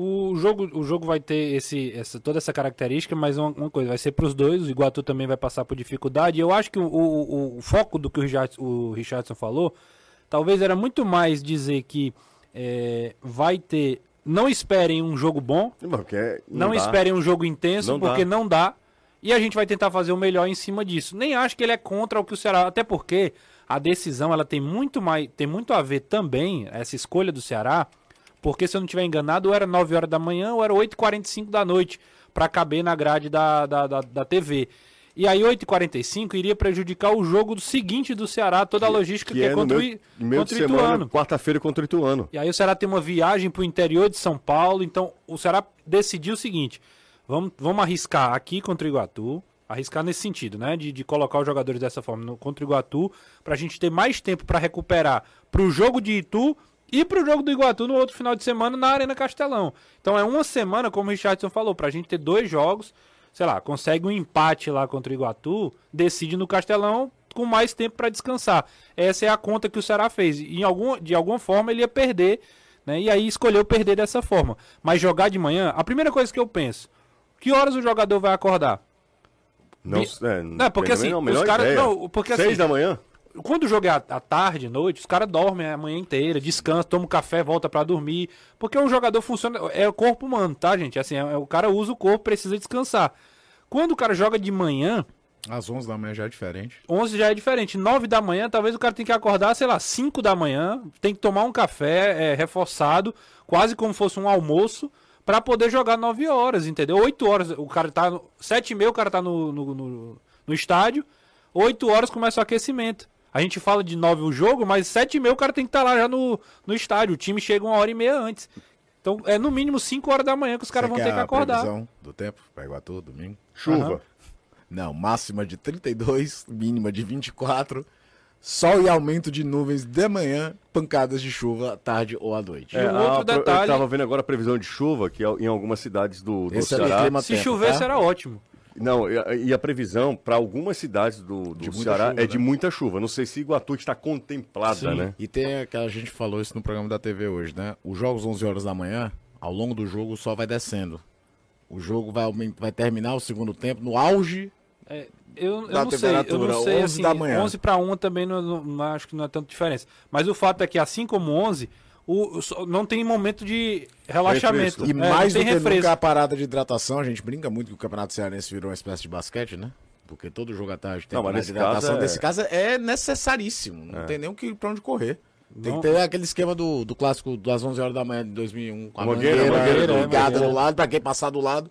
O jogo, o jogo vai ter esse, essa, toda essa característica, mas uma, uma coisa, vai ser para os dois, o Iguatu também vai passar por dificuldade. Eu acho que o, o, o- foco do que o Richardson, o Richardson falou, talvez era muito mais dizer que é, vai ter. Não esperem um jogo bom, Porque não, dá. esperem um jogo intenso, Não porque dá. não dá. E a gente vai tentar fazer o melhor em cima disso. Nem acho que ele é contra o que o Ceará. Até porque a decisão ela tem muito mais. Tem muito a ver também, essa escolha do Ceará. Porque se eu não estiver enganado, ou era 9 horas da manhã ou era 8h45 da noite. para caber na grade da, da, da, da TV. E aí 8h45 iria prejudicar o jogo do seguinte do Ceará, toda a logística que, Que é é contra o meio, I- de contra semana, Ituano. quarta-feira contra o Ituano. E aí o Ceará tem uma viagem para o interior de São Paulo. Então o Ceará decidiu o seguinte: vamos, vamos arriscar aqui contra o Iguatu. Arriscar nesse sentido, né? De, de colocar os jogadores dessa forma no, contra o Iguatu. Para a gente ter mais tempo para recuperar para o jogo de Itu e para o jogo do Iguatu no outro final de semana na Arena Castelão. Então é uma semana, como o Richardson falou, para a gente ter dois jogos. Sei lá, consegue um empate lá contra o Iguatu, decide no Castelão com mais tempo para descansar. Essa é a conta que o Ceará fez. E em algum, de alguma forma ele ia perder, né? E aí escolheu perder dessa forma. Mas jogar de manhã, a primeira coisa que eu penso, que horas o jogador vai acordar? Não, é, Não, porque assim, não, os caras- não, porque Seis assim- da manhã? Quando o jogo é à tarde, noite, os caras dormem a manhã inteira, descansam, tomam café, volta pra dormir. Porque o jogador funciona. É o corpo humano, tá, gente? Assim, é- o cara usa o corpo, precisa descansar. Quando o cara joga de manhã, Às 11 da manhã já é diferente. 11 já é diferente. 9 da manhã, talvez o cara tenha que acordar, sei lá, 5 da manhã, tem que tomar um café é, reforçado, quase como fosse um almoço, pra poder jogar 9 horas, entendeu? 8 horas, o cara tá. no- 7 e meia o cara tá no, no, no, no estádio, 8 horas começa o aquecimento. A gente fala de 9 o jogo, mas 7 e meia o cara tem que estar lá já no, no estádio. O time chega uma hora e meia antes. Então é no mínimo 5 horas da manhã que os caras vão ter que a acordar. previsão do tempo para Iguatu, domingo? Chuva. Aham. Não, máxima de 32, mínima de 24. Sol e aumento de nuvens de manhã, pancadas de chuva à tarde ou à noite. E um outro a pro- detalhe- Eu tava vendo agora a previsão de chuva que é em algumas cidades do, do é do Ceará. clima Se tempo, chover, tá? será ótimo. Não, e a, e a previsão para algumas cidades do, do De Ceará chuva, é de né? muita chuva. Não sei se Iguatu está contemplada, Sim. né? E tem aquela, a gente falou isso no programa da TV hoje, né? Os jogos 11 horas da manhã, ao longo do jogo o sol vai descendo. O jogo vai, vai terminar o segundo tempo no auge. Eu, eu Da não sei, eu não sei 11 assim, da manhã. 11 para 1 também não, não- não acho que não é tanta diferença. Mas o fato é que assim como 11, o, não tem momento de relaxamento. Refresco. E É, mais do que refresco. nunca a parada de hidratação. A gente brinca muito que o Campeonato Cearense virou uma espécie de basquete, né? Porque todo jogo à tarde tem Não, mas parada nesse de hidratação. é- Nesse caso é necessaríssimo. Não É. tem nem o que, pra onde correr. Tem Não- que ter aquele esquema do, do clássico das 11 horas da manhã de 2001. Com a Mangueira, mangueira, mangueira, é, ligada do lado, pra quem passar do lado,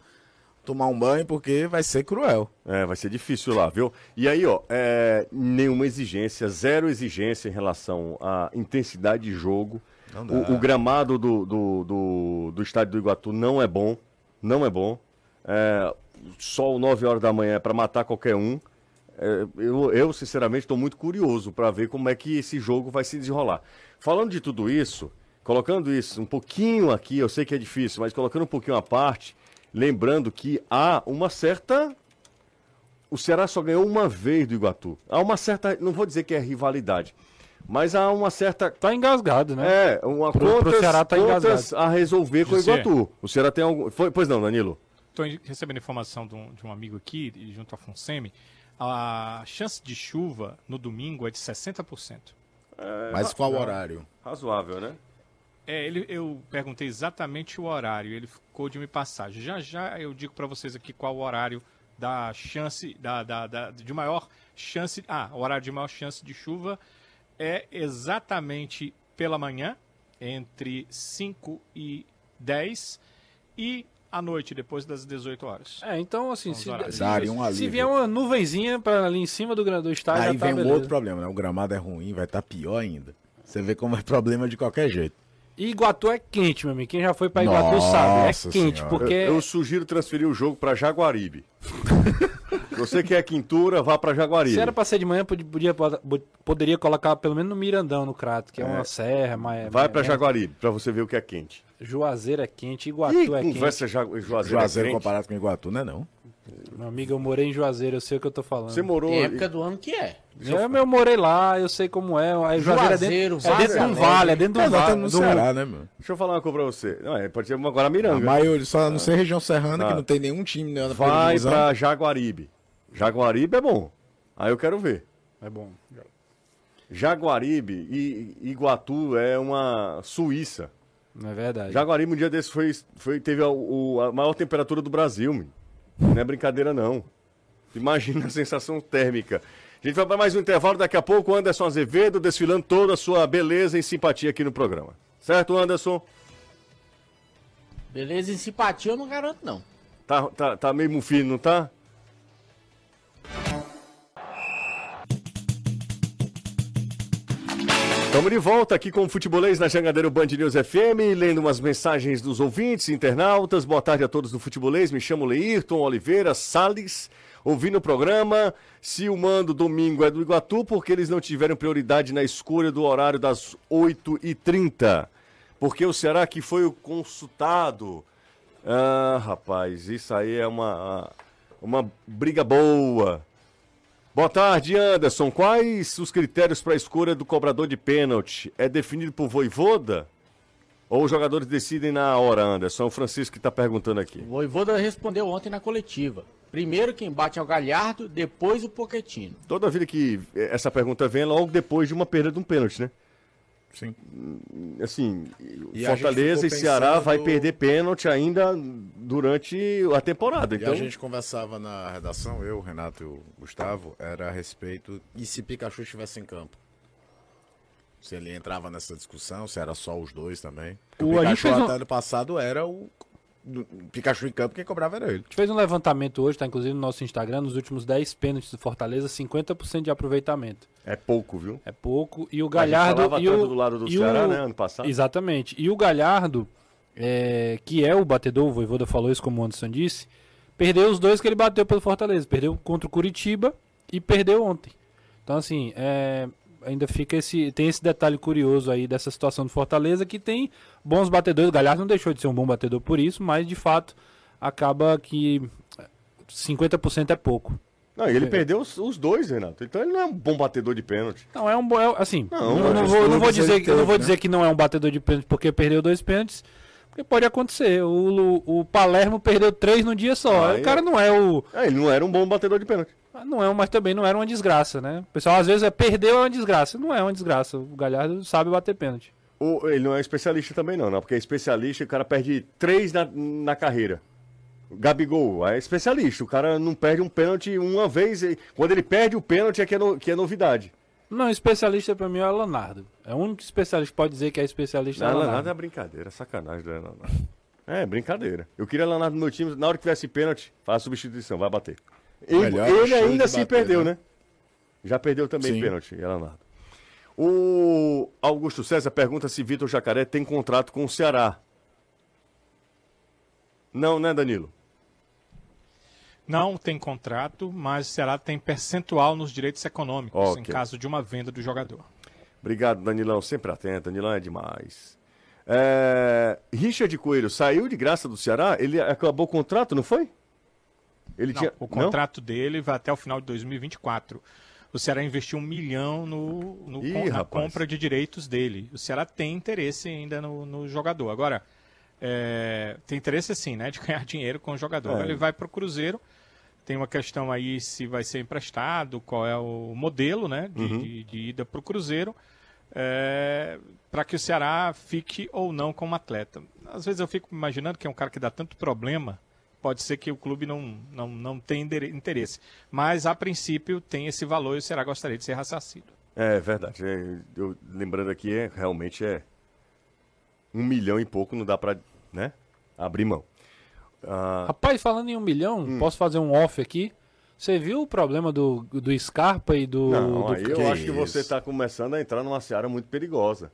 tomar um banho, porque vai ser cruel. É, vai ser difícil lá, viu? E aí, ó, é, nenhuma exigência, zero exigência em relação à intensidade de jogo. O, o gramado do, do, do, do estádio do Iguatu não é bom, não é bom. É, sol 9 horas da manhã é para matar qualquer um. É, eu, eu, sinceramente, estou muito curioso para ver como é que esse jogo vai se desenrolar. Falando de tudo isso, colocando isso um pouquinho aqui, eu sei que é difícil, mas colocando um pouquinho à parte, lembrando que há uma certa. O Ceará só ganhou uma vez do Iguatu. Há uma certa. Não vou dizer que é rivalidade, mas há uma certa Tá engasgado, né? é, uma Pro- pro contas, Ceará tá contas engasgado. a resolver com o. Iguatu. O Ceará tem algum. Foi- pois não, Danilo? Estou recebendo informação de um, de um amigo aqui, junto à Fonsemi. A chance de chuva no domingo é de 60%. Mas qual horário? Razoável, né? É, ele, eu perguntei exatamente o horário, ele ficou de me passar. Já já eu digo para vocês aqui qual o horário da chance, da, da, da- de maior chance. Ah, o horário de maior chance de chuva é exatamente pela manhã, entre 5 e 10, e à noite, depois das 18 horas. É, então assim, se, se, um se vier uma nuvenzinha pra ali em cima do, do estádio, Aí já tá vem um outro problema, né? O gramado é ruim, vai estar pior ainda. Você vê como é problema de qualquer jeito. Iguatu é quente, meu amigo. Quem já foi pra Iguatu sabe, é Nossa quente, Senhora. porque Eu, eu sugiro transferir o jogo para Jaguaribe. Você que é quintura, vá para Jaguaribe. se era pra ser de manhã, podia, poderia colocar pelo menos no Mirandão, no Crato, que é, uma serra, mas... Vai mas- para Jaguaribe, para você ver o que é quente. Juazeiro é quente, Iguatu Ih, é quente. conversa ja Juazeiro, é Juazeiro quente. comparado com o Iguatu, não é não? Meu amigo, eu morei em Juazeiro, eu sei o que eu tô falando. Você morou... Tem época do ano que é. Eu, eu morei lá, eu sei como é. Aí Juazeiro é Juazeiro, dentro, é dentro de um vale, é dentro de É, um nós vale. no Ceará, né, meu? Deixa eu falar uma coisa pra você. Não, é, pode ser uma A Guaramiranga. maioria, só não sei região serrana, Ah. que não tem nenhum time né, Vai pra Jaguaribe. Jaguaribe é bom. Aí eu quero ver. É bom. Jaguaribe e Iguatu é uma Suíça. Não é verdade. Jaguaribe um dia desse foi, foi, teve a, o- a maior temperatura do Brasil. menino. Não é brincadeira, não. Imagina a sensação térmica. A gente vai para mais um intervalo. Daqui a pouco, Anderson Azevedo desfilando toda a sua beleza e simpatia aqui no programa. Certo, Anderson? Beleza, em simpatia eu não garanto, não. Tá, tá, tá meio mufino, não tá? Estamos de volta aqui com o Futebolês na Jangadeiro Band News FM, lendo umas mensagens dos ouvintes, internautas. Boa tarde a todos do Futebolês. Me chamo Leirton Oliveira Salles. Ouvindo o programa, se o mando domingo é do Iguatu, porque eles não tiveram prioridade na escolha do horário das 8h30. Porque o Ceará que foi o consultado. Ah, rapaz, isso aí é uma, uma briga boa. Boa tarde, Anderson. Quais os critérios para a escolha do cobrador de pênalti? É definido por voivoda? Ou os jogadores decidem na hora, Anderson? É o Francisco que está perguntando aqui. O Voivoda respondeu ontem na coletiva. Primeiro quem bate é o Galhardo, depois o Poquetino. Toda vida que essa pergunta vem é logo depois de uma perda de um pênalti, né? Sim. Assim, E Fortaleza e Ceará pensando- vai perder pênalti ainda durante a temporada. E Então, a gente conversava na redação, eu, Renato e o Gustavo, era a respeito. E se Pikachu estivesse em campo? Se ele entrava nessa discussão, se era só os dois também. O, O- Pikachu fez um- até ano passado era o. Pikachu em campo, quem cobrava era ele. A gente fez um levantamento hoje, tá inclusive no nosso Instagram, nos últimos 10 pênaltis do Fortaleza, 50% de aproveitamento. é pouco, viu? É pouco. E o A gente Galhardo. falava e tanto o, do lado do Ceará, o- né, ano passado. Exatamente. E o Galhardo, é, que é o batedor, o Voivoda falou isso, como o Anderson disse, perdeu os dois que ele bateu pelo Fortaleza. Perdeu contra o Curitiba e perdeu ontem. Então, assim, é, ainda fica esse. Tem esse detalhe curioso aí dessa situação do Fortaleza, que tem bons batedores. O Galhardo não deixou de ser um bom batedor por isso, mas de fato acaba que 50% é pouco. Não, e ele perdeu os, os dois, Renato. Então ele não é um bom batedor de pênalti. Não, é um bom. é- assim, Não, não, não mas vou, não vou clubes dizer, que- eu não vou né? dizer que não é um batedor de pênalti porque perdeu dois pênaltis. Porque pode acontecer. O, Lu- o Palermo perdeu três no dia só. Aí o cara não é o. É, ele não era um bom batedor de pênalti. Não é, mas também não era uma desgraça, né? O pessoal às vezes é perdeu é uma desgraça. Não é uma desgraça. O Galhardo sabe bater pênalti. O- ele não é especialista também, não, não. Porque é especialista, o cara perde três na, na carreira. Gabigol é especialista. O cara não perde um pênalti uma vez. Quando ele perde o pênalti é que é, no- que é novidade. Não, especialista pra mim é o Leonardo. É o único especialista que pode dizer que é especialista é Não, o Leonardo Leonardo. é brincadeira, sacanagem do Leonardo. É, brincadeira. Eu queria Leonardo no meu time, na hora que tivesse pênalti, faz a substituição, vai bater. Ele, Melhor ele ainda assim bater, perdeu, né? né? Já perdeu também Sim. pênalti, Leonardo. O Augusto César pergunta se Vitor Jacaré tem contrato com o Ceará. Não, né, Danilo? Não tem contrato, mas será tem percentual nos direitos econômicos Ok. em caso de uma venda do jogador. Obrigado, Danilão. Sempre atento. Danilão é demais. É... Richard Coelho saiu de graça do Ceará? Ele acabou o contrato, não foi? Ele Não, tinha. o contrato dele vai até o final de 2024. O Ceará investiu um milhão no, no Ih, na rapaz. compra de direitos dele. O Ceará tem interesse ainda no, no jogador. Agora, é, tem interesse sim, né, de ganhar dinheiro com o jogador. É. Ele vai para o Cruzeiro. Tem uma questão aí se vai ser emprestado, qual é o modelo, né, de, Uhum. de- de ida para o Cruzeiro, para que o Ceará fique ou não como atleta. Às vezes eu fico imaginando que é um cara que dá tanto problema, pode ser que o clube não, não, não tenha interesse. Mas, a princípio, tem esse valor e o Ceará gostaria de ser ressarcido. É verdade. É, eu, lembrando aqui, é, realmente é um milhão e pouco, não dá pra né, abrir mão. Ah, Rapaz, falando em um milhão, Hum. posso fazer um off aqui? Você viu o problema do, do Scarpa e do. não, do aí eu que acho que você isso? está começando a entrar numa seara muito perigosa.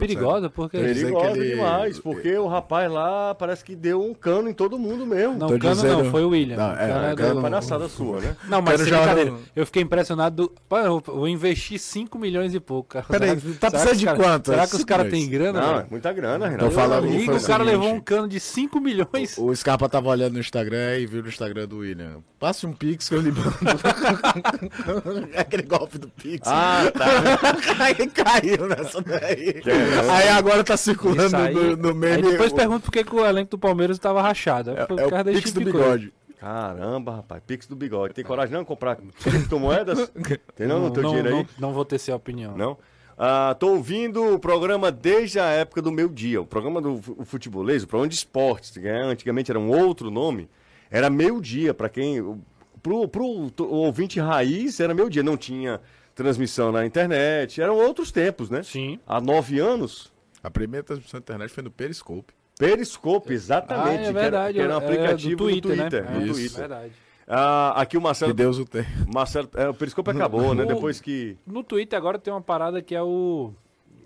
Perigosa? Porque. Perigosa ele- demais, porque o rapaz lá parece que deu um cano em todo mundo mesmo. Não, Tô o Cano dizendo- não, foi o William. Não, O é, Cano o do- Cano- Palhaçada sua, né? Não, mas sem já- brincadeira. Eu fiquei impressionado. Do... Pô, eu vou investir 5 milhões e pouco. Cara. Peraí, tá precisando de cara- quanto? Será que os caras têm grana? Não, é muita grana, Renato. Tô falando- Amigo, foi o cara levou um cano de 5 milhões. O Scarpa tava olhando no Instagram e viu no Instagram do William. Passe um pix que eu lhe mando. É Aquele golpe do pix. Ah, tá. Aí caiu nessa daí. é? Aí agora tá circulando aí, no, no aí meme. depois o- pergunta por que, que o elenco do Palmeiras tava rachado. é, Por é causa o da pix do Coisa. bigode. Caramba, rapaz, Pix do bigode. Tem coragem não de comprar criptomoedas? Tem não no teu não, dinheiro aí? não, não vou ter essa opinião. Não? Ah, tô ouvindo o programa desde a época do meu dia. O programa do o futebolês, o programa de esportes, que né, antigamente era um outro nome, era meio dia para quem. o- Pro, pro to- ouvinte raiz era meio dia, não tinha transmissão na internet, eram outros tempos, né? Sim. Há nove anos, A primeira transmissão da internet foi no Periscope. Periscope, Ah, exatamente. é que era- verdade. Que era, um é, aplicativo do Twitter, do Twitter. né? no É, verdade. Ah, aqui o Que Marcelo. Deus o tem. Marcelo é, o Periscope acabou, né? O- Depois que. No Twitter agora tem uma parada que é o.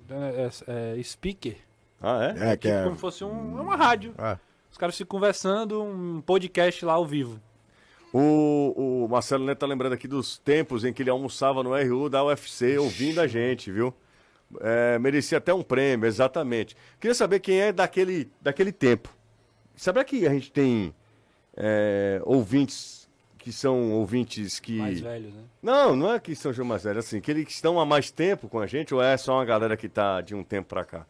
É, é- é speaker. Ah, é? É, que é. Como se fosse um, é uma rádio. Ah, Os caras ficam conversando, um podcast lá ao vivo. O, o Marcelo Neto tá lembrando aqui dos tempos em que ele almoçava no RU da UFC ouvindo a gente, viu? É, merecia até um prêmio, exatamente. Queria saber quem é daquele, daquele tempo. Sabe que a gente tem é, ouvintes que são ouvintes que. Mais velhos, né? Não, não é que são mais velhos, assim, que eles estão há mais tempo com a gente ou é só uma galera que tá de um tempo pra cá?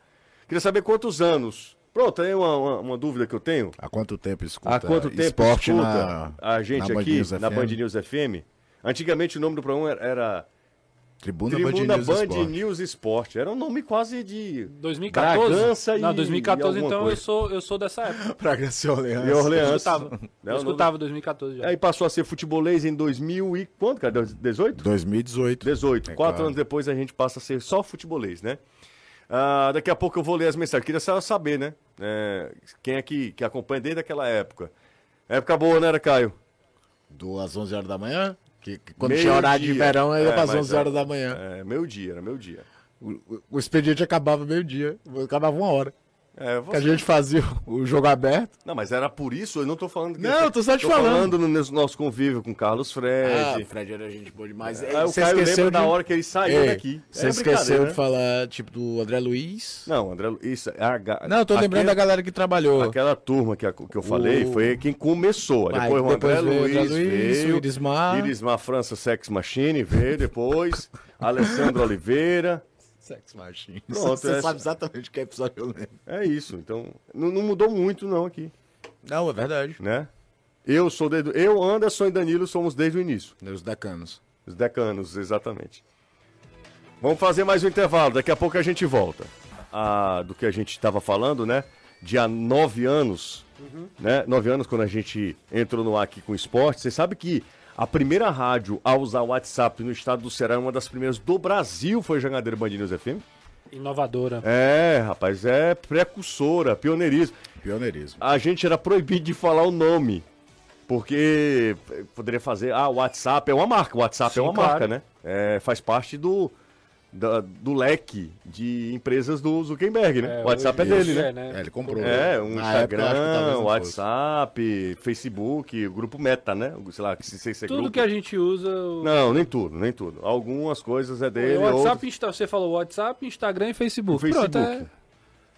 Queria saber quantos anos. Pronto, aí uma, uma, uma dúvida que eu tenho. há quanto tempo escuta? Há quanto tempo esporte escuta na, a gente na aqui na? Band News FM? Antigamente o nome do programa era, era Tribuna, Tribuna Band News Band Esporte. News Esporte. Era um nome quase de 2014? Bragança Não, 2014 e alguma então eu coisa. sou, eu sou dessa época. Bragança e Orleans. E Orleans. Eu escutava. Eu escutava 2014 já. Aí passou a ser futebolês em 2000 e quanto, cara? 18? 2018. 18. É Quatro claro. anos depois a gente passa a ser só futebolês, né? Ah, daqui a pouco eu vou ler as mensagens. Queria só saber, né? É, quem é que, que acompanha desde aquela época. Época boa, né, era Caio? Do às 11 horas da manhã? Que, que quando Meio tinha horário de dia. verão, era É, para as mas 11 é. horas da manhã. É, meio dia, era meio dia. O, o- expediente acabava meio-dia. Acabava uma hora. É, Que a você... gente fazia o jogo aberto. Não, mas era por isso, eu não tô falando que. Não, eu tô só te falando. no nosso- convívio com Carlos Fred. Fred era gente boa demais. Aí o Caio lembra da hora que ele saiu Ei, daqui. Você É esqueceu de né? falar, tipo, do André Luiz? Não, André, Lu- isso é H... Não, eu tô lembrando da aquele- galera que trabalhou. Aquela turma que, a- que eu falei O- foi quem começou. Vai, depois o André Luiz, André Luiz, veio. o Irismar. Irismar França Sex Machine veio depois. Alessandro Oliveira. Sex Machine. Pronto, Você é- sabe exatamente que episódio eu lembro. É isso. Então, não, não mudou muito não aqui, Não, é verdade. né? Eu sou desde... Eu, Anderson e Danilo somos desde o início. Os decanos. Os decanos, exatamente. Vamos fazer mais um intervalo, daqui a pouco a gente volta. Ah, do que a gente estava falando, né? De há nove anos, né? Nove anos quando a gente entrou no ar aqui com o esporte. Você sabe que A primeira rádio a usar o WhatsApp no estado do Ceará, uma das primeiras do Brasil, foi Jangadeiro Band News FM. Inovadora. É, rapaz, é precursora, pioneirismo. Pioneirismo. A gente era proibido de falar o nome. Porque poderia fazer. Ah, o WhatsApp é uma marca. O WhatsApp Sim, é uma claro. marca, né? É, faz parte do, da- do leque de empresas do Zuckerberg, né? É, o WhatsApp é dele, né? é, né? É, ele comprou. É, um Na época, Instagram, fosse. WhatsApp, Facebook, o grupo Meta, né? Sei lá, que se, se, se é Tudo grupo. que a gente usa. o- Não, nem tudo, nem tudo. Algumas coisas é dele, o WhatsApp, outras... Você falou WhatsApp, Instagram e Facebook. O Facebook. Pronto, é...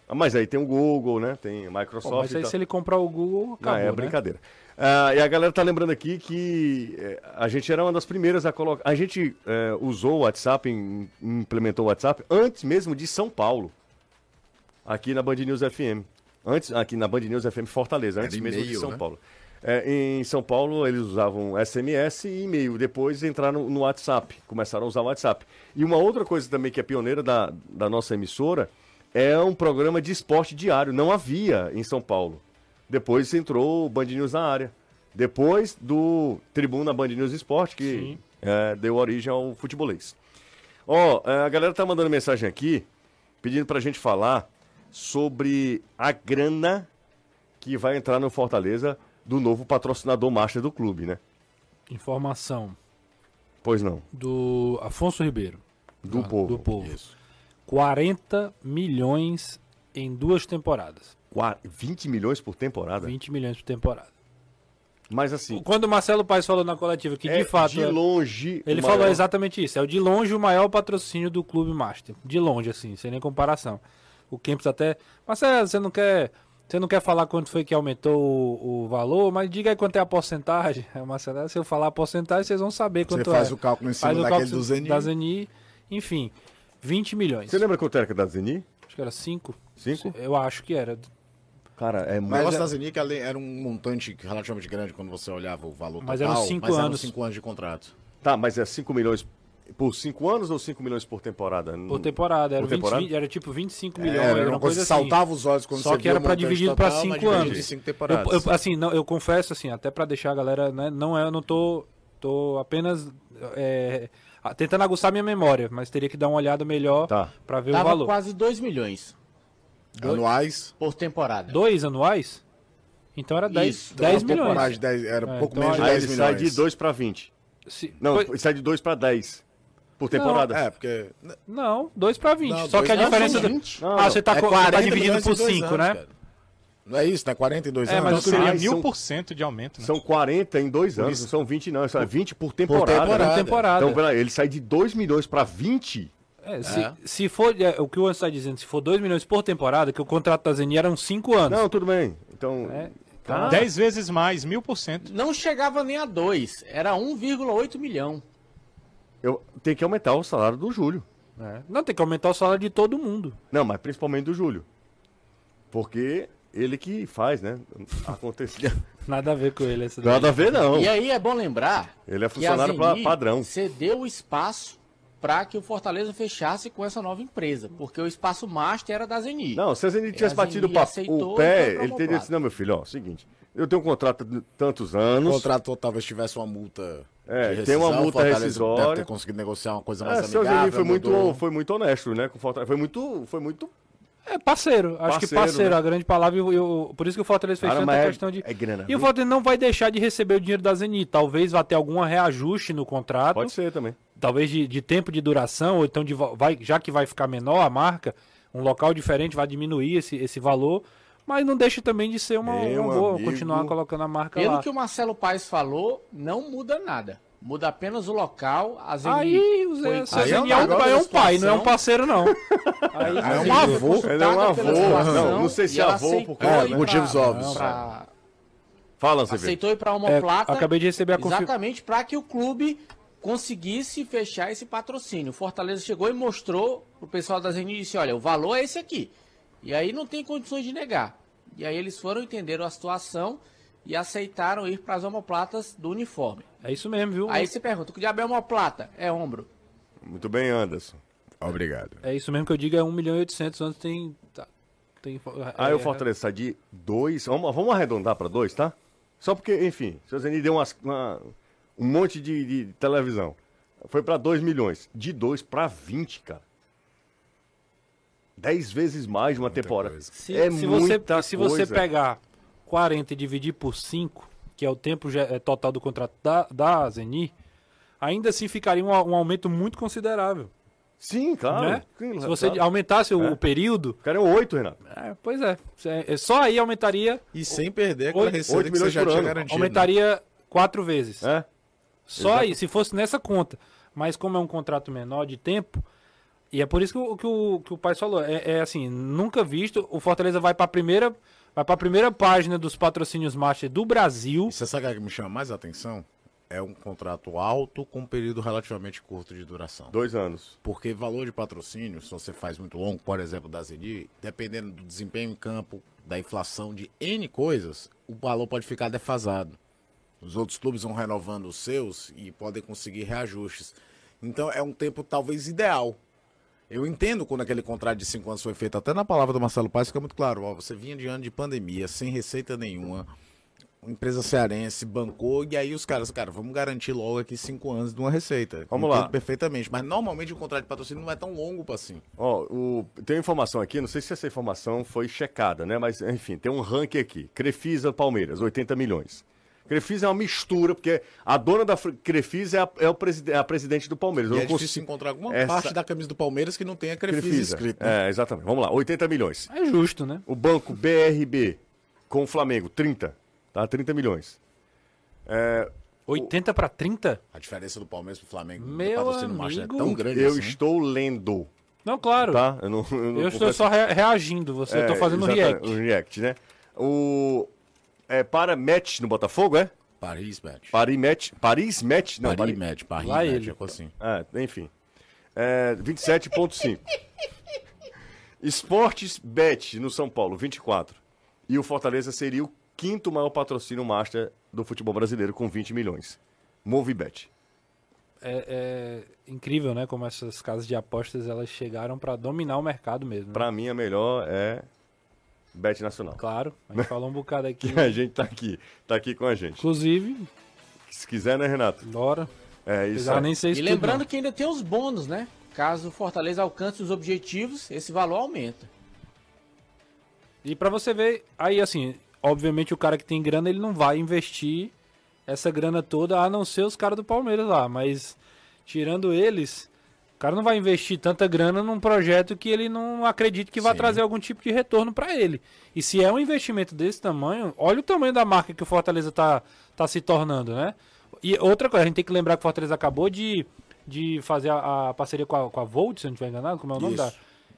Ah, Mas aí tem o Google, né? Tem a Pô, Microsoft mas e aí tal. se ele comprar o Google, acabou, Não, é né? brincadeira. Ah, e a galera tá lembrando aqui que eh, a gente era uma das primeiras a colocar. A gente eh, usou o WhatsApp, im- implementou o WhatsApp antes mesmo de São Paulo. Aqui na Band News FM. Antes, aqui na Band News FM Fortaleza, antes mesmo de São né? Paulo. Eh, em São Paulo eles usavam SMS e e-mail. Depois entraram no WhatsApp, começaram a usar o WhatsApp. E uma outra coisa também que é pioneira da, da nossa emissora é um programa de esporte diário. Não havia em São Paulo. Depois entrou o Band News na área. Depois do Tribuna Band News Esporte, que é, deu origem ao futebolês. Ó, é, a galera tá mandando mensagem aqui, pedindo pra gente falar sobre a grana que vai entrar no Fortaleza do novo patrocinador master do clube, né? Informação Pois não, do Afonso Ribeiro. do Ah, povo. Do povo. 40 milhões em duas temporadas. Qua- 20 milhões por temporada? 20 milhões por temporada. Mas assim, Quando o Marcelo Paes falou na coletiva que é de fato. de longe. Ele falou maior- exatamente isso. É o de longe o maior patrocínio do Clube Master. De longe, assim, sem nem comparação. O Kempis até. Marcelo, você não quer. Você não quer falar quanto foi que aumentou o, o valor, mas diga aí quanto é a porcentagem. Marcelo, se eu falar a porcentagem, vocês vão saber Você quanto faz é. o cálculo em cima Faz o daquele cálculo do Zeni. Da Zeni. Enfim, 20 milhões. Você lembra quanto era que da Zeni? Acho que era 5. Cinco? Eu acho que era. Cara, é O muito. negócio da Zeni que ela era um montante relativamente grande quando você olhava o valor Mas total. eram cinco mas eram anos. cinco anos de contrato. Tá, mas é 5 milhões por 5 anos ou 5 milhões por temporada? Por temporada. Era, Por 20, temporada? 20 era tipo 25 É, milhões. era uma coisa que assim. saltava os olhos quando Só você que via era o montante dividir cinco dividido anos. em cinco temporadas. Eu, eu- assim, não, eu confesso, assim, até pra deixar a galera, né, não é, eu não tô, tô apenas é, tentando aguçar minha memória, mas teria que dar uma olhada melhor Tá. pra ver o Dava valor. quase 2 milhões Anuais. por temporada. Dois anuais? Então era 10, Isso, 10 Então, milhões. de 10 era É, pouco então menos de Aí 10 ele milhões. sai de 2 pra 20. Se- Não, ele sai de 2 pra 10 por temporada. É, porque... não, 2 pra 20. Não, Só que a dois- diferença. Não, do- são 20. Não, ah, você tá, é tá 40 dividindo por em dois 5, anos, né? cara. Não é isso, né? 42 É, anos. mas Então seria Ah, mil por cento de aumento, né? São 40 em 2 anos, não são 20 não, são 20 por temporada. temporada. né? temporada. Então, peraí, ele sai de 2 milhões pra 20? É, se, É. se for, é, o que o Anderson está dizendo, se for 2 milhões por temporada, que o contrato da Zeni eram 5 anos. Não, tudo bem. Então, É, tá. 10 vezes mais, mil por cento. Não chegava nem a 2, era 1,8 milhão. eu tenho que aumentar o salário do Júlio. É. Não, tem que aumentar o salário de todo mundo. Não, mas principalmente do Júlio. Porque ele que faz, né? Acontecer. Nada a ver com ele. Essa daí. Nada a ver, não. E aí é bom lembrar Ele é que a funcionário Zeni padrão. cedeu o espaço para que o Fortaleza fechasse com essa nova empresa, porque o espaço master era da Zeni. Não, se a Zeni tivesse batido Zeni pa- aceitou o pé, ele teria dito, não, meu filho, ó, seguinte, eu tenho um contrato de tantos O anos, contrato talvez tivesse uma multa. É, de tem uma rescisão, multa rescisória. Deve ter conseguido negociar uma coisa mais é, seu amigável. Zeni foi muito, foi muito honesto, né, com o Fortaleza, foi muito, foi muito, É parceiro. Acho que Parceiro, parceiro, né? a grande palavra. E, o- e o- por isso que o Fortaleza fez tanta é- questão de. é grana, e o Fortaleza não vai deixar de receber o dinheiro da Zeni. Talvez vá ter algum reajuste no contrato. pode ser também. Talvez de, de tempo de duração, ou então de, vai, já que vai ficar menor a marca, um local diferente vai diminuir esse, esse valor. Mas não deixa também de ser uma, Meu uma boa, amigo. continuar colocando a marca Pelo lá. que o Marcelo Paes falou, não muda nada. Muda apenas o local, a Zeni Aí o foi Zé, seu Aí é um Zé é, um, é um pai, não é um parceiro, não. Aí, É A um avô. foi Ele é um avô. Não, não sei se e ela avô, aceitou porque- É, pra- motivos óbvios. pra- Fala, vê. aceitou ir para uma É, plata acabei de receber a confirmação. exatamente para que o clube conseguisse fechar esse patrocínio. O Fortaleza chegou e mostrou pro pessoal da Zeni e disse, olha, o valor é esse aqui. E aí não tem condições de negar. E aí eles foram entenderam a situação e aceitaram ir para as omoplatas do uniforme. É isso mesmo, viu? Aí você pergunta, que diabo é omoplata? É ombro. Muito bem, Anderson. Obrigado. É isso mesmo que eu digo, é 1 milhão e 800 antes tem... tá, tem Aí é, o Fortaleza sai de 2, vamos, vamos arredondar para 2, tá? Só porque, enfim, o Zeni deu umas, uma- um monte de, de televisão. Foi pra 2 milhões. De 2 pra 20, cara. 10 vezes mais de uma temporada. coisa. Se, é se muita você, se você coisa. pegar 40 e dividir por 5, que é o tempo é, total do contrato da, da Zeni, ainda assim ficaria um, um aumento muito considerável. Sim, claro. né? Sim, Se você claro. aumentasse o, É. o período, O cara é 8, Renato. é, pois é, é, só aí aumentaria, E sem perder aquela Oito- receita oito que você milhões já por tinha ano. garantido. né? aumentaria quatro vezes. É? Só Exato. aí, se fosse nessa conta. Mas como é um contrato menor de tempo, e é por isso que o que o, que o pai falou, é, é assim, nunca visto, o Fortaleza vai para a primeira, vai para primeira página dos patrocínios master do Brasil. E você sabe o que me chama mais a atenção? É um contrato alto com um período relativamente curto de duração. Dois anos. Porque valor de patrocínio, se você faz muito longo, por exemplo, da Zeni, dependendo do desempenho em campo, da inflação de N coisas, o valor pode ficar defasado. Os outros clubes vão renovando os seus e podem conseguir reajustes. Então é um tempo talvez ideal. Eu entendo quando aquele contrato de cinco anos foi feito, até na palavra do Marcelo Paes fica muito claro. Ó, você vinha de ano de pandemia, sem receita nenhuma, uma empresa cearense bancou, e aí os caras, cara, vamos garantir logo aqui cinco anos de uma receita. Vamos Entendo lá. perfeitamente. Mas normalmente o contrato de patrocínio não é tão longo assim. Ó, o, tem uma informação aqui, não sei se essa informação foi checada, né? Mas, enfim, tem um ranking aqui. Crefisa Palmeiras, 80 milhões. Crefisa é uma mistura, porque a dona da Crefisa é a, é o preside- é a presidente do Palmeiras. E Eu é difícil consigo- encontrar alguma essa- parte da camisa do Palmeiras que não tenha Crefisa, Crefisa. escrito. né? É, exatamente. Vamos lá, 80 milhões. É justo, né? O banco BRB com o Flamengo, 30. Tá? 30 milhões. 80 para 30? A diferença do Palmeiras pro Flamengo Meu patrocínio master é amigo. tão grande Eu assim. estou lendo, Não, claro. tá? Eu, não, eu, não Eu estou só rea- reagindo, você, eu tô É, fazendo um react. O react, né? O... É para match no Botafogo, é? Paris, Match. Paris match. Paris match? Não, Paris, Paris. Match. Paris, Lá Match, ele. é assim. Ah, enfim. É, 27,5. Esportes Bet no São Paulo, 24. E o Fortaleza seria o quinto maior patrocínio master do futebol brasileiro, com 20 milhões. Movibet. É, é incrível, né? Como essas casas de apostas elas chegaram para dominar o mercado mesmo. né? Pra mim, a melhor é Bet Nacional. Claro, a gente falou um bocado aqui. Que a gente tá aqui, tá aqui com a gente. Inclusive, Se quiser, né, Renato? bora. É isso. Nem sei E lembrando que ainda tem os bônus, né? Caso o Fortaleza alcance os objetivos, esse valor aumenta. E pra você ver, aí assim, obviamente o cara que tem grana, ele não vai investir essa grana toda, a não ser os caras do Palmeiras lá, mas tirando eles, cara não vai investir tanta grana num projeto que ele não acredita que vai trazer algum tipo de retorno pra ele. E se é um investimento desse tamanho, olha o tamanho da marca que o Fortaleza tá, tá se tornando, né? E outra coisa, a gente tem que lembrar que o Fortaleza acabou de, de fazer a, a parceria com a, com a Volt, se eu não estiver enganado, como é o nome Isso. da...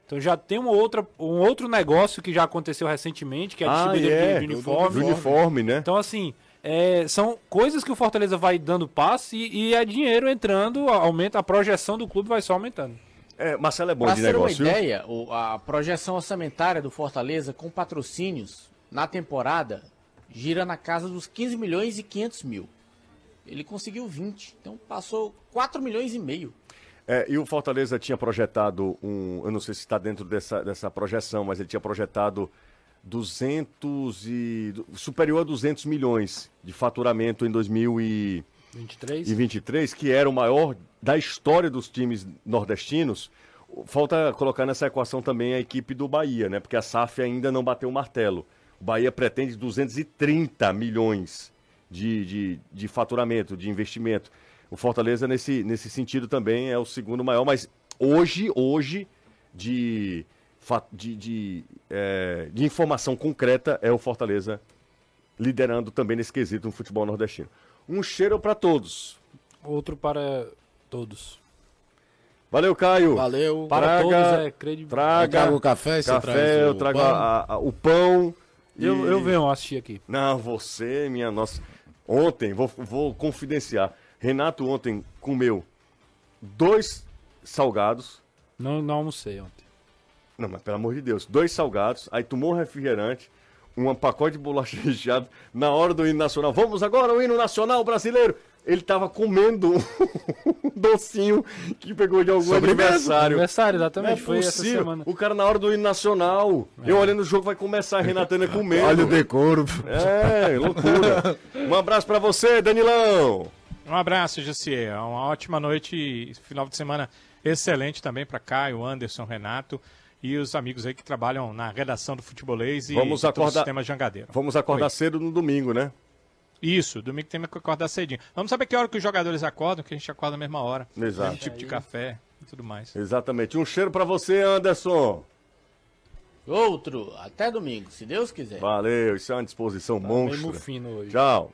Então já tem uma outra, um outro negócio que já aconteceu recentemente, que é a Ah, distribuidora é. de, de Do uniforme. uniforme, né? Então, assim, é, são coisas que o Fortaleza vai dando passe e, e é dinheiro entrando, aumenta, a projeção do clube vai só aumentando. É, Marcelo é bom Pra de ter negócio, uma ideia, o- a projeção orçamentária do Fortaleza com patrocínios na temporada gira na casa dos 15 milhões e 500 mil. Ele conseguiu 20, então passou 4 milhões e meio. É, e o Fortaleza tinha projetado um. Eu não sei se está dentro dessa, dessa projeção, mas ele tinha projetado 200 e. superior a 200 milhões de faturamento em 2023, 23? que era o maior da história dos times nordestinos. Falta colocar nessa equação também a equipe do Bahia, né? Porque a SAF ainda não bateu o martelo. O Bahia pretende 230 milhões de, de, de faturamento, de investimento. O Fortaleza, nesse, nesse sentido, também é o segundo maior, mas hoje, hoje, de, de, de, é, de informação concreta, é o Fortaleza liderando também nesse quesito no futebol nordestino. Um cheiro para todos. Outro para todos. Valeu, Caio. Valeu. Para Traga- todos é credibilidade. Traga Eu trago o café, café, traz eu o trago pão. a- a- o pão. Eu, e- eu venho assistir aqui. Não, você, minha nossa. Ontem, vou, vou confidenciar. Renato ontem comeu dois salgados. Não, não almocei ontem. Não, mas pelo amor de Deus, dois salgados, aí tomou um refrigerante, um pacote de bolacha recheado na hora do hino nacional. Vamos agora ao hino nacional brasileiro. Ele tava comendo um docinho que pegou de algum Sobremesa. aniversário. Aniversário, Não é exatamente. Foi essa semana. O cara na hora do hino nacional. Eu olhando o jogo vai começar, a Renatana comendo. Olha o decoro. É, loucura. Um abraço pra você, Danilão. Um abraço, Jussier. Uma ótima noite e final de semana excelente também para Caio, Anderson, Renato e os amigos aí que trabalham na redação do Futebolês e Vamos acordar- sistema Jangadeiro. Vamos acordar Oi. cedo no domingo, né? Isso, domingo tem que acordar cedinho. Vamos saber que hora que os jogadores acordam, que a gente acorda na mesma hora. Exato. Mesmo tipo de café e tudo mais. Exatamente. Um cheiro pra você, Anderson. Outro, até domingo, se Deus quiser. Valeu, isso é uma disposição Tá monstra. mufino hoje. Tchau.